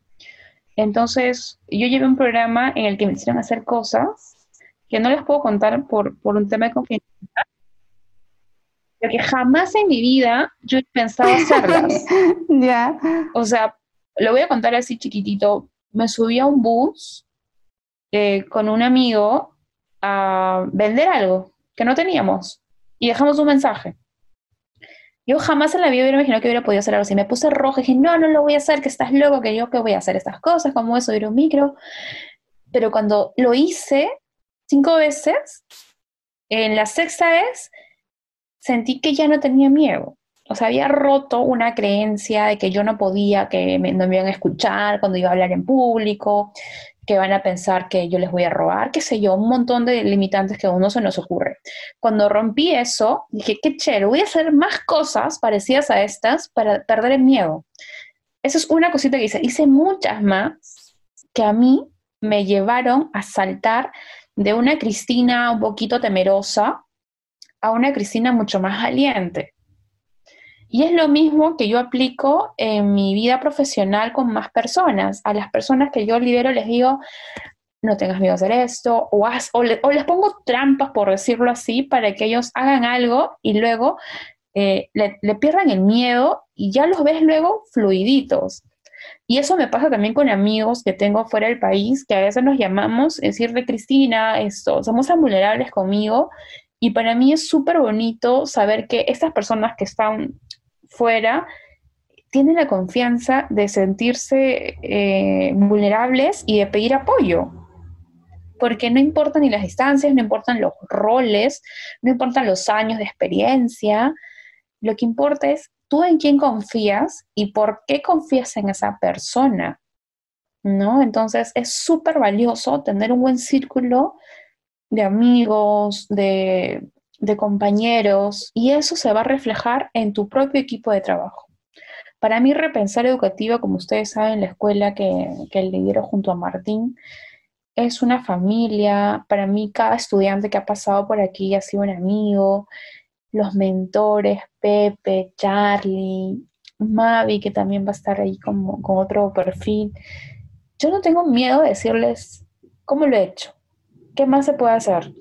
Entonces, yo llevé un programa en el que me hicieron hacer cosas que no les puedo contar por, por un tema de confianza, porque jamás en mi vida yo he pensado hacerlas. <laughs> Ya. O sea, lo voy a contar así chiquitito. Me subí a un bus eh, con un amigo a vender algo que no teníamos y dejamos un mensaje. Yo jamás en la vida hubiera imaginado que hubiera podido hacer algo así. Me puse roja y dije, no, no lo voy a hacer, que estás loco, que yo que voy a hacer estas cosas, como eso, ir un micro. Pero cuando lo hice cinco veces, en la sexta vez sentí que ya no tenía miedo. O sea, había roto una creencia de que yo no podía, que me, no me iban a escuchar cuando iba a hablar en público, van a pensar que yo les voy a robar, qué sé yo, un montón de limitantes que a uno se nos ocurre. Cuando rompí eso, dije, qué chévere, voy a hacer más cosas parecidas a estas para perder el miedo. Esa es una cosita que hice. Hice muchas más que a mí me llevaron a saltar de una Cristina un poquito temerosa a una Cristina mucho más valiente. Y es lo mismo que yo aplico en mi vida profesional con más personas. A las personas que yo lidero les digo, no tengas miedo a hacer esto, o, les pongo trampas, por decirlo así, para que ellos hagan algo y luego eh, le, le, pierdan el miedo y ya los ves luego fluiditos. Y eso me pasa también con amigos que tengo fuera del país, que a veces nos llamamos, decirle, Cristina, esto, somos tan vulnerables conmigo. Y para mí es súper bonito saber que estas personas que están fuera tienen la confianza de sentirse eh, vulnerables y de pedir apoyo. Porque no importan ni las distancias, no importan los roles, no importan los años de experiencia. Lo que importa es tú en quién confías y por qué confías en esa persona. ¿No? Entonces es súper valioso tener un buen círculo de amigos, de de compañeros y eso se va a reflejar en tu propio equipo de trabajo. Para mí, repensar educativa, como ustedes saben, la escuela que, que lidero junto a Martín, es una familia. Para mí, cada estudiante que ha pasado por aquí ha sido un amigo. Los mentores, Pepe, Charlie, Mavi, que también va a estar ahí como, con otro perfil. Yo no tengo miedo de decirles cómo lo he hecho, qué más se puede hacer.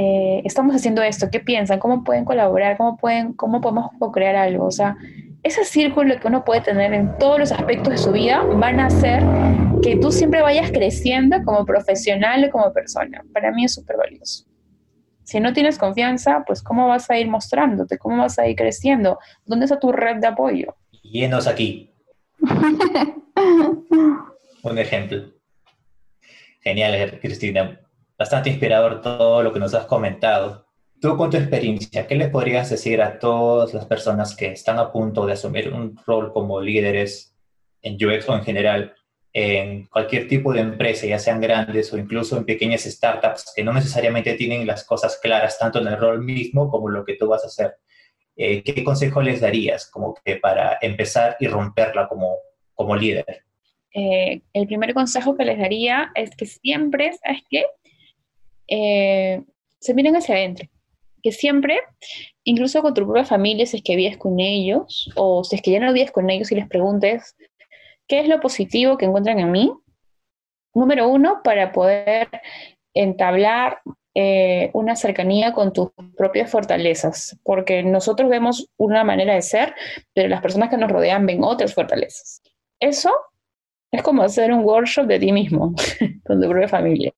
Eh, estamos haciendo esto, ¿qué piensan? ¿Cómo pueden colaborar? ¿Cómo, pueden, cómo podemos crear algo? O sea, ese círculo que uno puede tener en todos los aspectos de su vida van a hacer que tú siempre vayas creciendo como profesional y como persona. Para mí es súper valioso. Si no tienes confianza, pues ¿cómo vas a ir mostrándote? ¿Cómo vas a ir creciendo? ¿Dónde está tu red de apoyo? Llenos aquí. <laughs> Un ejemplo. Genial, Cristina. Bastante inspirador todo lo que nos has comentado. Tú con tu experiencia, ¿qué les podrías decir a todas las personas que están a punto de asumir un rol como líderes en UX o en general en cualquier tipo de empresa, ya sean grandes o incluso en pequeñas startups que no necesariamente tienen las cosas claras tanto en el rol mismo como lo que tú vas a hacer? Eh, ¿Qué consejo les darías como que para empezar y romperla como, como líder? Eh, el primer consejo que les daría es que siempre, ¿sabes qué? Eh, se miren hacia adentro que siempre, incluso con tu propia familia, si es que vives con ellos, o si es que ya no vives con ellos y les preguntes, ¿qué es lo positivo que encuentran en mí? Número uno, para poder entablar eh, una cercanía con tus propias fortalezas, porque nosotros vemos una manera de ser, pero las personas que nos rodean ven otras fortalezas. Eso es como hacer un workshop de ti mismo, <laughs> con tu propia familia.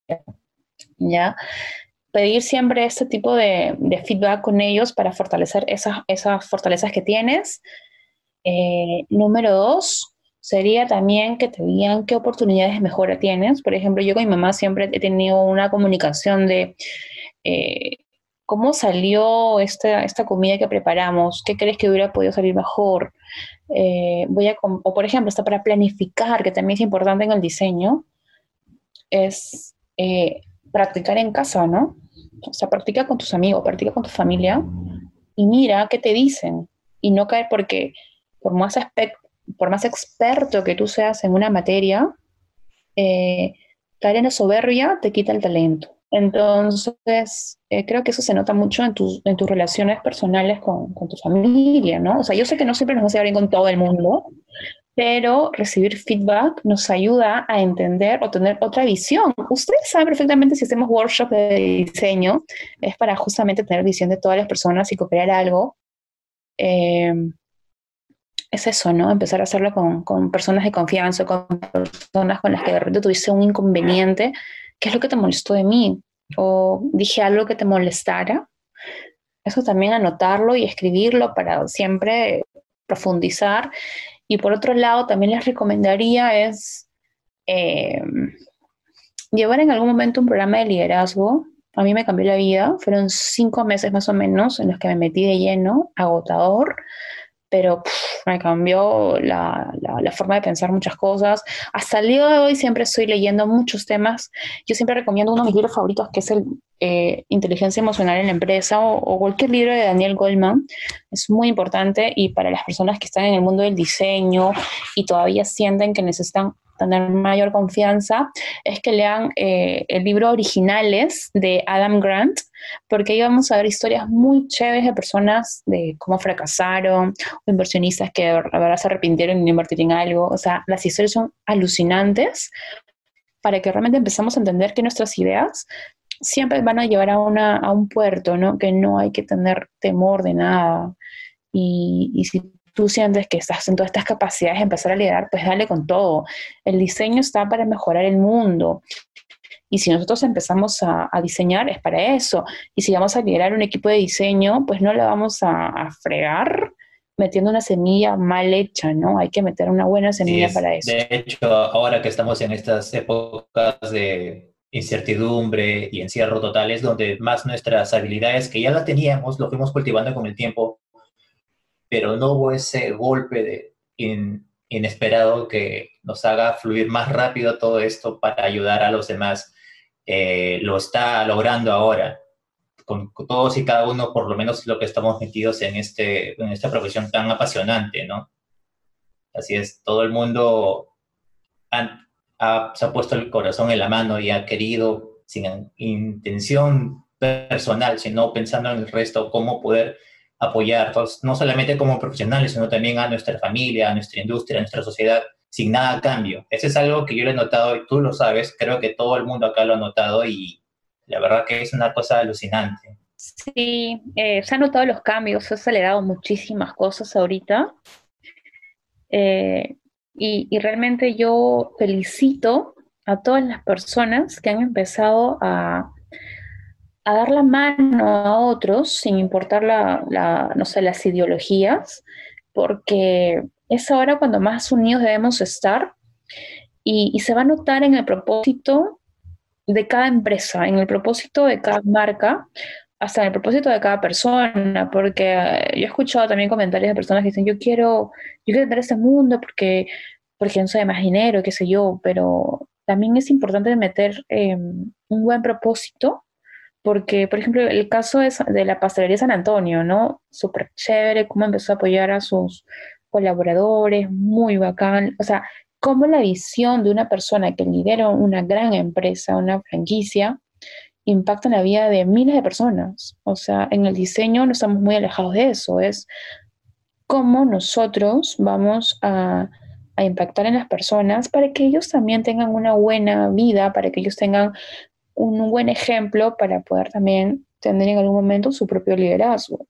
¿Ya? pedir siempre este tipo de, feedback con ellos para fortalecer esas, esas fortalezas que tienes. Eh, número dos, sería también que te digan qué oportunidades de mejora tienes. Por ejemplo, yo con mi mamá siempre he tenido una comunicación de eh, cómo salió esta, esta comida que preparamos, qué crees que hubiera podido salir mejor. Eh, voy a, o por ejemplo, está para planificar, que también es importante en el diseño, es practicar en casa, ¿no? O sea, practica con tus amigos, practica con tu familia y mira qué te dicen. Y no caer porque por más, experto que tú seas en una materia, eh, caer en la soberbia te quita el talento. Entonces, eh, creo que eso se nota mucho en, tus, en tus relaciones personales con, con, tu familia, ¿no? O sea, yo sé que no siempre nos vamos a llevar bien con todo el mundo, pero recibir feedback nos ayuda a entender o tener otra visión. Ustedes saben perfectamente si hacemos workshops de diseño, es para justamente tener visión de todas las personas y copiar algo. Eh, es eso, ¿no? Empezar a hacerlo con, con, personas de confianza, con personas con las que de repente tuviste un inconveniente. ¿Qué es lo que te molestó de mí? O dije algo que te molestara. Eso también anotarlo y escribirlo para siempre profundizar y por otro lado, también les recomendaría es eh, llevar en algún momento un programa de liderazgo. A mí me cambió la vida. Fueron cinco meses más o menos en los que me metí de lleno, agotador, pero me cambió la, la, forma de pensar muchas cosas. Hasta el día de hoy siempre estoy leyendo muchos temas. Yo siempre recomiendo uno de mis libros favoritos, que es el eh, Inteligencia Emocional en la Empresa o, o, cualquier libro de Daniel Goldman. Es muy importante y para las personas que están en el mundo del diseño y todavía sienten que necesitan tener mayor confianza, es que lean eh, el libro Originales de Adam Grant, porque ahí vamos a ver historias muy chéveres de personas de cómo fracasaron, o inversionistas que la verdad se arrepintieron de invertir en algo. O sea, las historias son alucinantes para que realmente empezamos a entender que nuestras ideas siempre van a llevar a, una, a un puerto, ¿no? Que no hay que tener temor de nada. Y, y si tú sientes que estás en todas estas capacidades de empezar a liderar, pues dale con todo. El diseño está para mejorar el mundo. Y si nosotros empezamos a, diseñar, es para eso. Y si vamos a liderar un equipo de diseño, pues no la vamos a, fregar metiendo una semilla mal hecha, ¿no? Hay que meter una buena semilla para eso. De hecho, ahora que estamos en estas épocas de incertidumbre y encierro total, es donde más nuestras habilidades, que ya las teníamos, lo fuimos cultivando con el tiempo, pero no hubo ese golpe de inesperado que nos haga fluir más rápido todo esto para ayudar a los demás. Eh, lo está logrando ahora, con, todos y cada uno, por lo menos lo que estamos metidos en, este, en esta profesión tan apasionante, ¿no? Así es, todo el mundo se ha puesto el corazón en la mano y ha querido, sin intención personal, sino pensando en el resto, cómo poder apoyar, no solamente como profesionales, sino también a nuestra familia, a nuestra industria, a nuestra sociedad, sin nada a cambio. Eso es algo que yo lo he notado y tú lo sabes, creo que todo el mundo acá lo ha notado y la verdad que es una cosa alucinante. Sí, eh, se han notado los cambios, se ha acelerado muchísimas cosas ahorita. Eh, y, y, realmente yo felicito a todas las personas que han empezado a, a dar la mano a otros sin importar la, sé, las ideologías, porque es ahora cuando más unidos debemos estar y, se va a notar en el propósito de cada empresa, en el propósito de cada marca, hasta en el propósito de cada persona, porque eh, yo he escuchado también comentarios de personas que dicen, yo quiero, yo quiero entrar a este mundo porque, porque no soy más dinero, qué sé yo, pero también es importante meter em, un buen propósito porque, por ejemplo, el caso de, de la pastelería San Antonio, ¿no? Súper chévere, cómo empezó a apoyar a sus colaboradores, muy bacán. O sea, cómo la visión de una persona que lidera una gran empresa, una franquicia, impacta en la vida de miles de personas. O sea, en el diseño no estamos muy alejados de eso, es cómo nosotros vamos a, a impactar en las personas para que ellos también tengan una buena vida, para que ellos tengan un buen ejemplo para poder también tener en algún momento su propio liderazgo.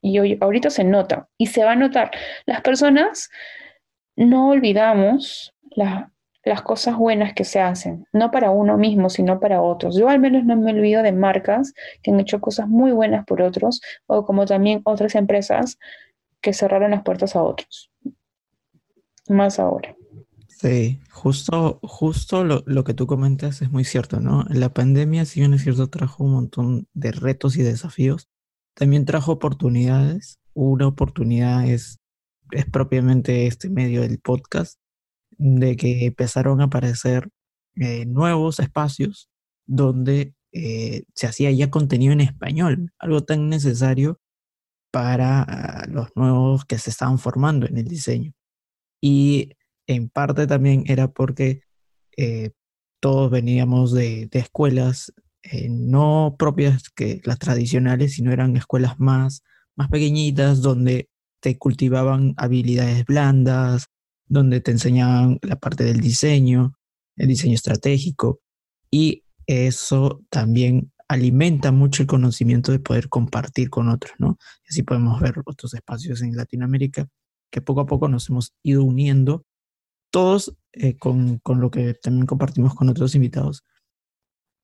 Y hoy, ahorita se nota y se va a notar. Las personas no olvidamos las cosas buenas que se hacen, no para uno mismo, sino para otros. Yo al menos no me olvido de marcas que han hecho cosas muy buenas por otros, o como también otras empresas que cerraron las puertas a otros. Más ahora. Sí, justo, justo lo, lo, que tú comentas es muy cierto, ¿no? La pandemia, si bien es cierto, trajo un montón de retos y desafíos, también trajo oportunidades. Una oportunidad es, es propiamente este medio del podcast, de que empezaron a aparecer eh, nuevos espacios donde eh, se hacía ya contenido en español, algo tan necesario para los nuevos que se estaban formando en el diseño. Y en parte también era porque eh, todos veníamos de, escuelas eh, no propias que las tradicionales, sino eran escuelas más, más pequeñitas donde te cultivaban habilidades blandas, donde te enseñaban la parte del diseño, el diseño estratégico, y eso también alimenta mucho el conocimiento de poder compartir con otros, ¿no? Y así podemos ver otros espacios en Latinoamérica que poco a poco nos hemos ido uniendo todos, eh, con, con, lo que también compartimos con otros invitados,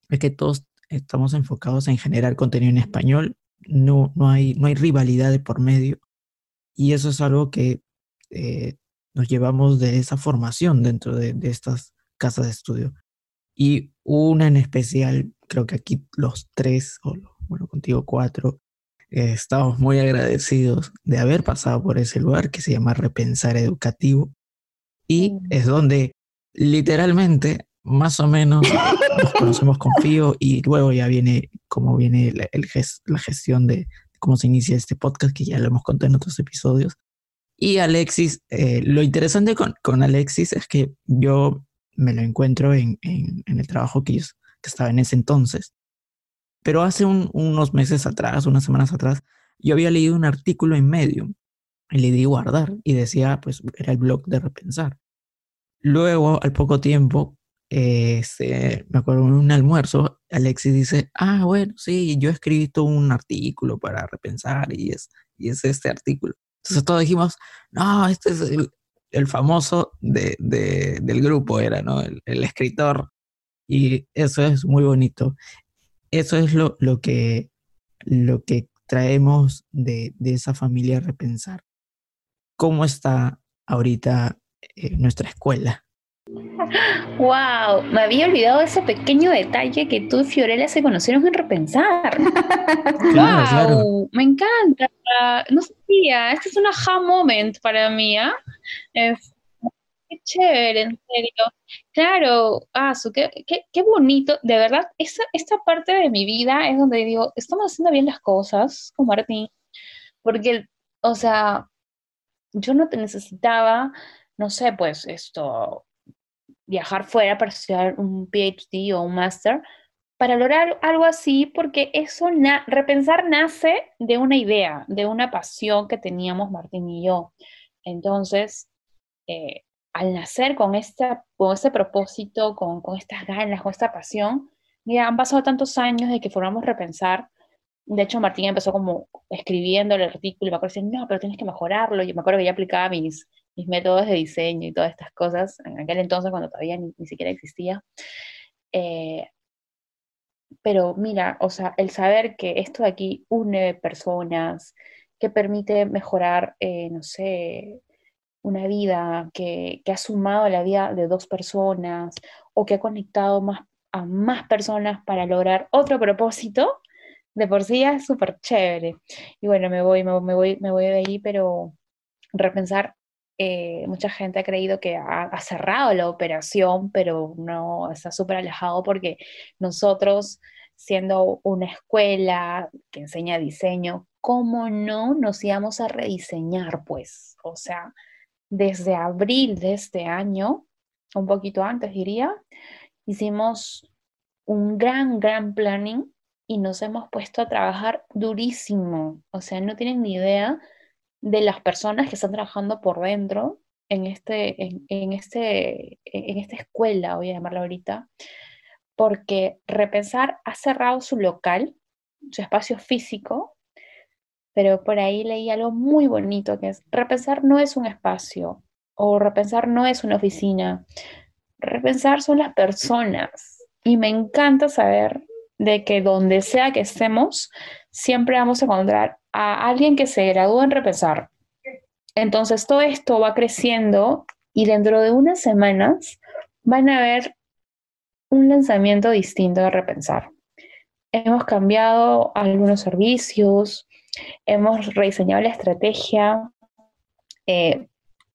es que todos estamos enfocados en generar contenido en español, no, no, hay, no hay rivalidad de por medio, y eso es algo que eh, nos llevamos de esa formación dentro de, de, estas casas de estudio. Y una en especial, creo que aquí los tres, o bueno, contigo cuatro, eh, estamos muy agradecidos de haber pasado por ese lugar que se llama Repensar Educativo, y mm. es donde literalmente más o menos nos conocemos con Fío y luego ya viene como viene la, el la gestión de cómo se inicia este podcast que ya lo hemos contado en otros episodios. Y Alexis, eh, lo interesante con, con, Alexis es que yo me lo encuentro en, en, el trabajo que, que estaba en ese entonces. Pero hace unos meses atrás, unas semanas atrás, yo había leído un artículo en Medium le di guardar y decía, pues era el blog de repensar. Luego, al poco tiempo, este, me acuerdo en un almuerzo, Alexis dice, ah, bueno, sí, yo he escrito un artículo para repensar y es, y es este artículo. Entonces todos dijimos, no, este es el, el famoso de, de, del grupo, era, ¿no? El, el, escritor. Y eso es muy bonito. Eso es lo, lo, que, lo que traemos de, de esa familia repensar cómo está ahorita eh, nuestra escuela. Wow, me había olvidado ese pequeño detalle que tú y Fiorella se conocieron en Repensar. <laughs> wow, me encanta. No sabía, este es un aha moment para mí. ¿ah? Es, qué chévere, en serio. Claro, ah, qué, qué, qué, bonito. De verdad, esa, esta parte de mi vida es donde digo, estamos haciendo bien las cosas con Martín. Porque, o sea, yo no te necesitaba, no sé, pues esto, viajar fuera para estudiar un PhD o un máster para lograr algo así, porque eso, repensar nace de una idea, de una pasión que teníamos Martín y yo. Entonces, eh, al nacer con, esta, con este propósito, con, con estas ganas, con esta pasión, mira, han pasado tantos años de que formamos repensar. De hecho, Martín empezó como escribiendo el artículo y me acuerdo diciendo, no, pero tienes que mejorarlo. Y me acuerdo que ya aplicaba mis, métodos de diseño y todas estas cosas en aquel entonces cuando todavía ni, siquiera existía. Eh, pero mira, o sea, el saber que esto de aquí une personas, que permite mejorar, eh, no sé, una vida, que, que, ha sumado la vida de dos personas o que ha conectado más, a más personas para lograr otro propósito, de por sí es súper chévere. Y bueno, me voy, me, voy, me voy de ahí, pero repensar, eh, mucha gente ha creído que ha, ha, cerrado la operación, pero no, está súper alejado porque nosotros, siendo una escuela que enseña diseño, ¿cómo no nos íbamos a rediseñar? Pues, o sea, desde abril de este año, un poquito antes diría, hicimos un gran, gran planning y nos hemos puesto a trabajar durísimo. O sea, no tienen ni idea de las personas que están trabajando por dentro en, este, en, este, en esta escuela, voy a llamarla ahorita, porque Repensar ha cerrado su local, su espacio físico, pero por ahí leí algo muy bonito que es, repensar no es un espacio o repensar no es una oficina, repensar son las personas. Y me encanta saber de que donde sea que estemos, siempre vamos a encontrar a alguien que se gradúa en repensar. Entonces todo esto va creciendo y dentro de unas semanas van a ver un lanzamiento distinto de repensar. Hemos cambiado algunos servicios, hemos rediseñado la estrategia, eh,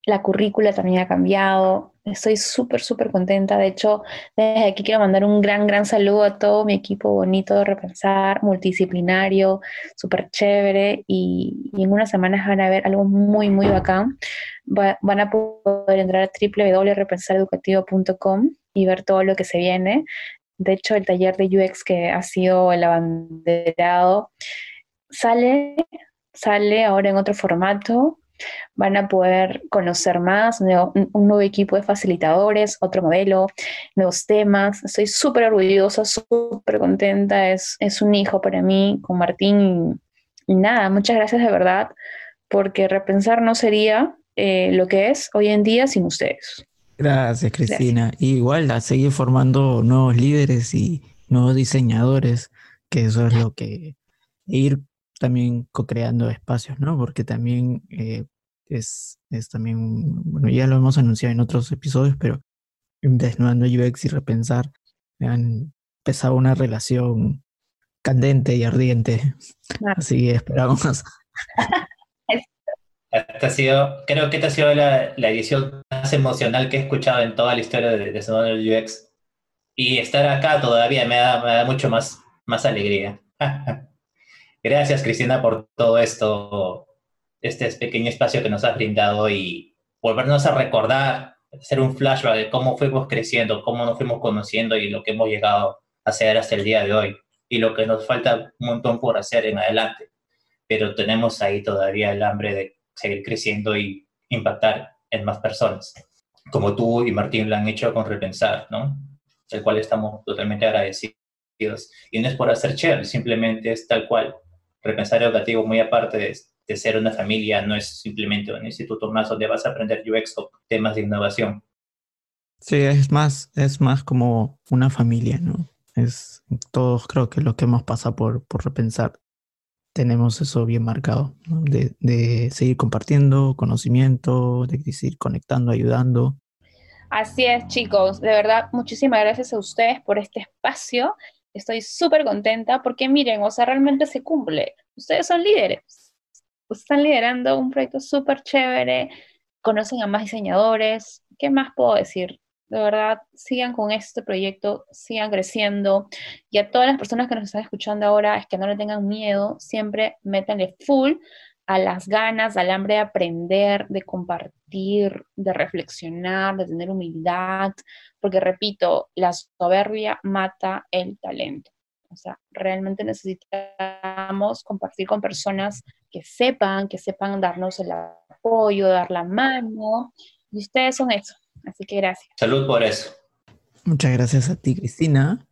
la currícula también ha cambiado. Estoy súper, súper contenta. De hecho, desde aquí quiero mandar un gran, gran saludo a todo mi equipo bonito de Repensar, multidisciplinario, súper chévere. Y, en unas semanas van a ver algo muy, muy bacán. van a poder entrar a www.repensareducativo.com y ver todo lo que se viene. De hecho, el taller de UX que ha sido el abanderado sale, sale ahora en otro formato. Van a poder conocer más, un nuevo equipo de facilitadores, otro modelo, nuevos temas. Estoy súper orgullosa, súper contenta. Es, es un hijo para mí con Martín. Y, nada, muchas gracias de verdad, porque repensar no sería eh, lo que es hoy en día sin ustedes. Gracias, Cristina. igual a seguir formando nuevos líderes y nuevos diseñadores, que eso es lo que ir también co-creando espacios, ¿no? Porque también eh, es, es también, bueno, ya lo hemos anunciado en otros episodios, pero desnudando UX y repensar, han empezado una relación candente y ardiente. Así que esperamos. <laughs> Esta ha sido, creo que esta ha sido la, la, edición más emocional que he escuchado en toda la historia de, de UX. Y estar acá todavía me da, me da mucho más, más alegría. <laughs> Gracias, Cristina, por todo esto, este pequeño espacio que nos has brindado y volvernos a recordar, hacer un flashback de cómo fuimos creciendo, cómo nos fuimos conociendo y lo que hemos llegado a hacer hasta el día de hoy y lo que nos falta un montón por hacer en adelante. Pero tenemos ahí todavía el hambre de seguir creciendo y impactar en más personas, como tú y Martín lo han hecho con Repensar, ¿no? El cual estamos totalmente agradecidos. Y no es por hacer share, simplemente es tal cual repensar educativo, muy aparte de, ser una familia, no es simplemente un instituto más donde vas a aprender UX o temas de innovación. Sí, es más, es más como una familia, ¿no? Es todos creo que lo que hemos pasado por, por repensar tenemos eso bien marcado, de, de, seguir compartiendo conocimiento, de seguir conectando, ayudando. Así es, chicos. De verdad, muchísimas gracias a ustedes por este espacio Estoy súper contenta porque miren, o sea, realmente se cumple. Ustedes son líderes. están liderando un proyecto súper chévere, conocen a más diseñadores. ¿Qué más puedo decir? De verdad, sigan con este proyecto, sigan creciendo. Y a todas las personas que nos están escuchando ahora, es que no le tengan miedo, siempre métanle full a las ganas, al hambre de aprender, de compartir, de reflexionar, de tener humildad, porque repito, la soberbia mata el talento. O sea, realmente necesitamos compartir con personas que sepan, que sepan darnos el apoyo, dar la mano. Y ustedes son eso. Así que gracias. Salud por eso. Muchas gracias a ti, Cristina.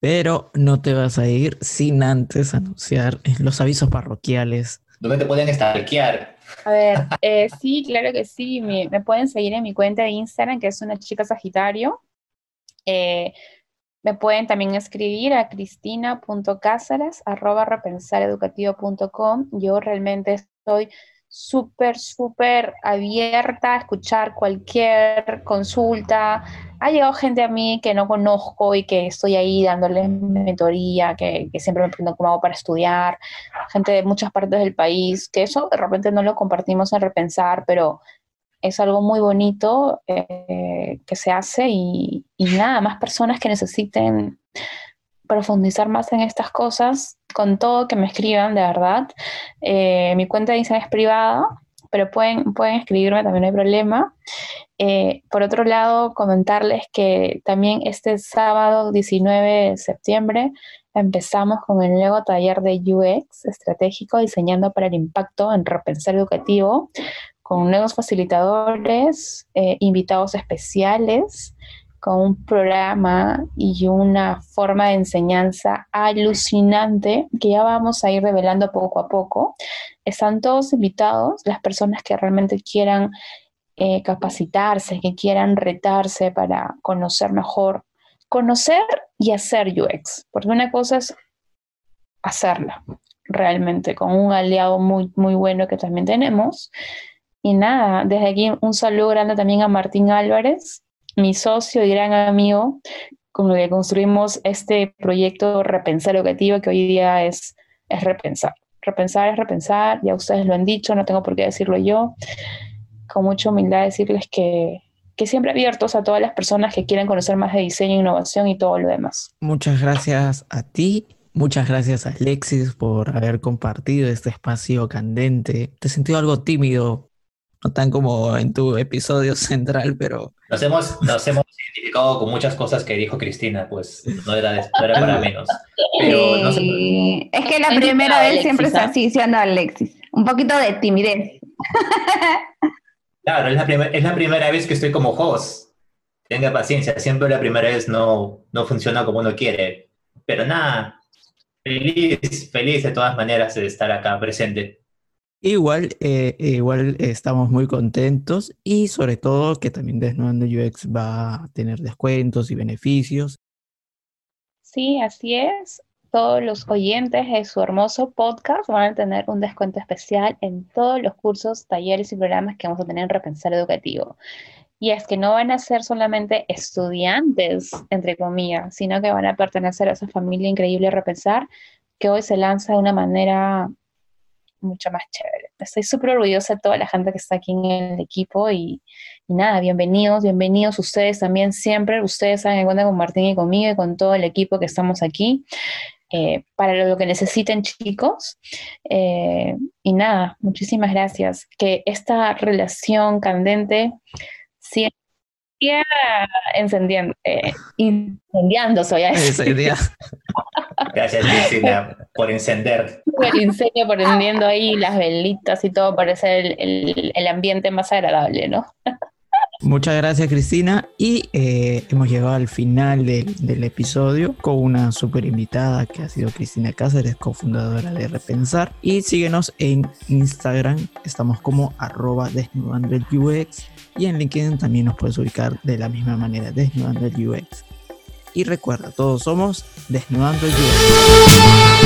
Pero no te vas a ir sin antes anunciar los avisos parroquiales. ¿Dónde te pueden stalkear? A ver, eh, sí, claro que sí. Me, pueden seguir en mi cuenta de Instagram, que es una chica Sagitario. Eh, me pueden también escribir a cristina.cáceres arroba repensareducativo.com. Yo realmente estoy súper, súper abierta a escuchar cualquier consulta. Ha llegado gente a mí que no conozco y que estoy ahí dándoles mentoría, que, que siempre me preguntan cómo hago para estudiar, gente de muchas partes del país, que eso de repente no lo compartimos en Repensar, pero es algo muy bonito eh, que se hace y, y nada, más personas que necesiten profundizar más en estas cosas, con todo que me escriban, de verdad. Eh, mi cuenta de Instagram es privada, pero pueden, pueden escribirme, también no hay problema. Eh, por otro lado, comentarles que también este sábado 19 de septiembre empezamos con el nuevo taller de UX estratégico diseñando para el impacto en repensar educativo, con nuevos facilitadores, eh, invitados especiales, con un programa y una forma de enseñanza alucinante que ya vamos a ir revelando poco a poco. Están todos invitados, las personas que realmente quieran eh, capacitarse, que quieran retarse para conocer mejor, conocer y hacer UX, porque una cosa es hacerla realmente con un aliado muy, muy bueno que también tenemos. Y nada, desde aquí un saludo grande también a Martín Álvarez, mi socio y gran amigo, con el que construimos este proyecto Repensar Educativo, que hoy día es, es repensar. Repensar es repensar, ya ustedes lo han dicho, no tengo por qué decirlo yo. Con mucha humildad decirles que, que siempre abiertos a todas las personas que quieran conocer más de diseño, innovación y todo lo demás. Muchas gracias a ti Muchas gracias Alexis por haber compartido este espacio candente. Te he sentido algo tímido no tan como en tu episodio central, pero... Nos hemos, nos hemos identificado con muchas cosas que dijo Cristina, pues no era, era para menos. Pero no Es que la primera vez siempre es así, siendo Alexis. Un poquito de timidez. Claro, es la, es la primera vez que estoy como host. Tenga paciencia, siempre la primera vez no, no funciona como uno quiere. Pero nada, feliz, feliz de todas maneras de estar acá presente. Igual, eh, igual estamos muy contentos y sobre todo que también Desnudando UX va a tener descuentos y beneficios. Sí, así es. Todos los oyentes de su hermoso podcast van a tener un descuento especial en todos los cursos, talleres y programas que vamos a tener en Repensar Educativo. Y es que no van a ser solamente estudiantes, entre comillas, sino que van a pertenecer a esa familia increíble Repensar, que hoy se lanza de una manera mucho más chévere. Estoy súper orgullosa de toda la gente que está aquí en el equipo y, nada, bienvenidos, bienvenidos ustedes también siempre. Ustedes saben que cuentan con Martín y conmigo y con todo el equipo que estamos aquí. Eh, para lo que necesiten chicos. Eh, y nada, muchísimas gracias. Que esta relación candente siga, encendiendo, eh, incendiando, <laughs> soy <laughs> Gracias, Cristina, por encender. El incendio, prendiendo ahí las velitas y todo para hacer el, ambiente más agradable, ¿no? Muchas gracias Cristina y eh, hemos llegado al final del, episodio con una super invitada que ha sido Cristina Cáceres, cofundadora de Repensar y síguenos en Instagram, estamos como arroba desnudando el UX y en LinkedIn también nos puedes ubicar de la misma manera, desnudando el UX. Y recuerda, todos somos Desnudando el Yoga.